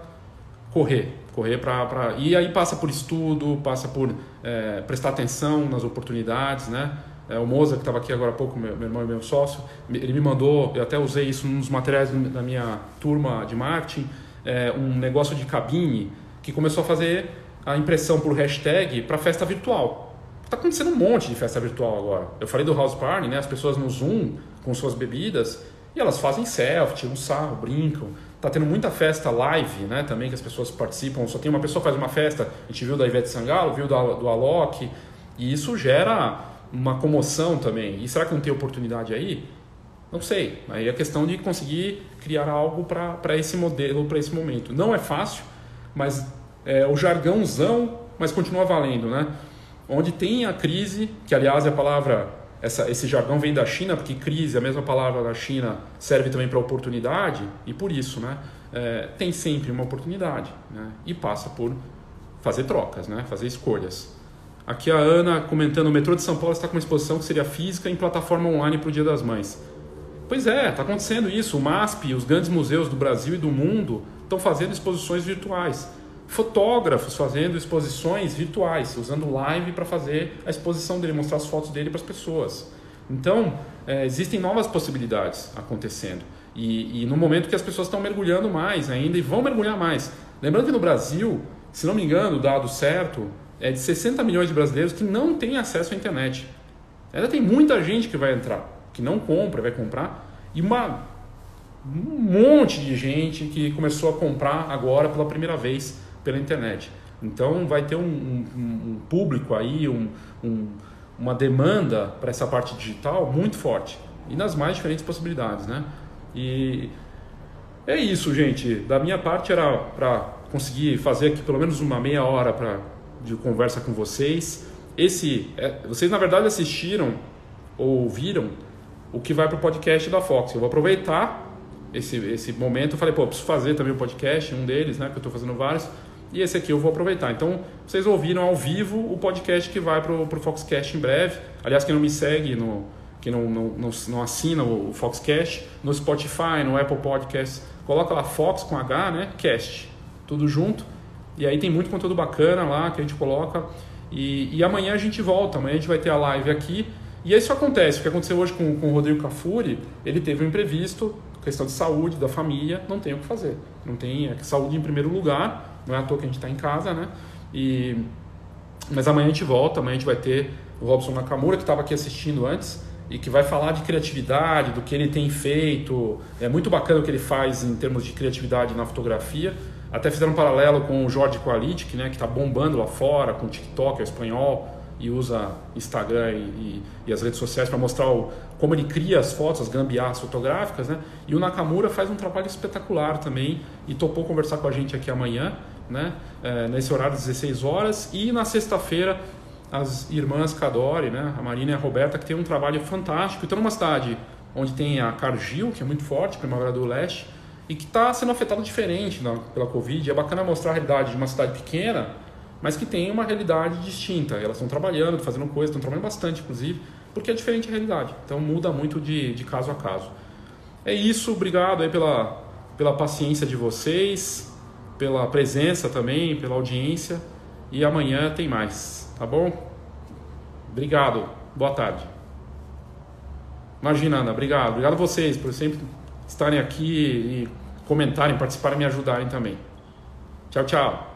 correr, correr para e aí passa por estudo, passa por é, prestar atenção nas oportunidades, né? É, o Moza que estava aqui agora há pouco, meu, meu, irmão e meu sócio, ele me mandou, eu até usei isso nos materiais da minha turma de marketing, é, um negócio de cabine que começou a fazer a impressão por hashtag para festa virtual. Está acontecendo um monte de festa virtual agora. Eu falei do House Party, né? As pessoas no Zoom com suas bebidas e elas fazem selfie, tiram sarro, brincam. Tá tendo muita festa live, né? Também que as pessoas participam. Só tem uma pessoa que faz uma festa. A gente viu da Ivete Sangalo, viu do, do Alok. E isso gera uma comoção também. E será que não tem oportunidade aí? Não sei. Aí é questão de conseguir criar algo para esse modelo, para esse momento. Não é fácil, mas é o jargãozão, mas continua valendo, né? onde tem a crise, que aliás é a palavra, essa, esse jargão vem da China, porque crise, a mesma palavra da China, serve também para oportunidade, e por isso, né, é, tem sempre uma oportunidade, né, e passa por fazer trocas, né, fazer escolhas. Aqui a Ana comentando, o metrô de São Paulo está com uma exposição que seria física em plataforma online para o Dia das Mães. Pois é, está acontecendo isso. O MASP, os grandes museus do Brasil e do mundo estão fazendo exposições virtuais fotógrafos fazendo exposições virtuais, usando live para fazer a exposição dele, mostrar as fotos dele para as pessoas. Então, é, existem novas possibilidades acontecendo. E, e, no momento que as pessoas estão mergulhando mais ainda e vão mergulhar mais. Lembrando que no Brasil, se não me engano, dado certo é de 60 milhões de brasileiros que não têm acesso à internet. Ainda tem muita gente que vai entrar, que não compra, vai comprar, e uma, um monte de gente que começou a comprar agora pela primeira vez pela internet. Então vai ter um, um, um público aí, um, uma demanda para essa parte digital muito forte e nas mais diferentes possibilidades, né? E é isso, gente. Da minha parte era para conseguir fazer aqui pelo menos uma meia hora para de conversa com vocês. Esse, é, vocês na verdade assistiram ou ouviram o que vai para o podcast da Fox. Eu vou aproveitar esse, esse momento. Eu falei, pô, preciso fazer também o um podcast, um deles, né? Que eu estou fazendo vários. E esse aqui eu vou aproveitar. Então, vocês ouviram ao vivo o podcast que vai para o Foxcast em breve. Aliás, quem não me segue, no, quem não, não, não, não assina o Foxcast, no Spotify, no Apple Podcasts, coloca lá Fox com H, né? Cast. Tudo junto. E aí tem muito conteúdo bacana lá que a gente coloca. E, e amanhã a gente volta. Amanhã a gente vai ter a live aqui. E isso acontece. O que aconteceu hoje com, com o Rodrigo Cafuri, ele teve um imprevisto, questão de saúde, da família, não tem o que fazer. Não tem é saúde em primeiro lugar não é à toa que a gente está em casa, né? E, mas amanhã a gente volta, amanhã a gente vai ter o Robson Nakamura, que estava aqui assistindo antes, e que vai falar de criatividade, do que ele tem feito. É muito bacana o que ele faz em termos de criatividade na fotografia. Até fizeram um paralelo com o Jorge Qualitic, né, que está bombando lá fora, com o TikTok, é espanhol, e usa Instagram e, e, e as redes sociais para mostrar o, como ele cria as fotos, as gambiarras fotográficas. Né? E o Nakamura faz um trabalho espetacular também e topou conversar com a gente aqui amanhã né? É, nesse horário 16 horas. E na sexta-feira, as irmãs Cadore, né? a Marina e a Roberta, que tem um trabalho fantástico. Estão numa cidade onde tem a Cargill, que é muito forte, Primavera do Leste, e que está sendo afetada diferente né, pela Covid. É bacana mostrar a realidade de uma cidade pequena, mas que tem uma realidade distinta. Elas estão trabalhando, fazendo coisas, estão trabalhando bastante, inclusive, porque é diferente a realidade. Então muda muito de, de caso a caso. É isso, obrigado aí pela, pela paciência de vocês pela presença também, pela audiência. E amanhã tem mais, tá bom? Obrigado. Boa tarde. Imagina, Ana, obrigado. Obrigado a vocês por sempre estarem aqui e comentarem, participarem me ajudarem também. Tchau, tchau.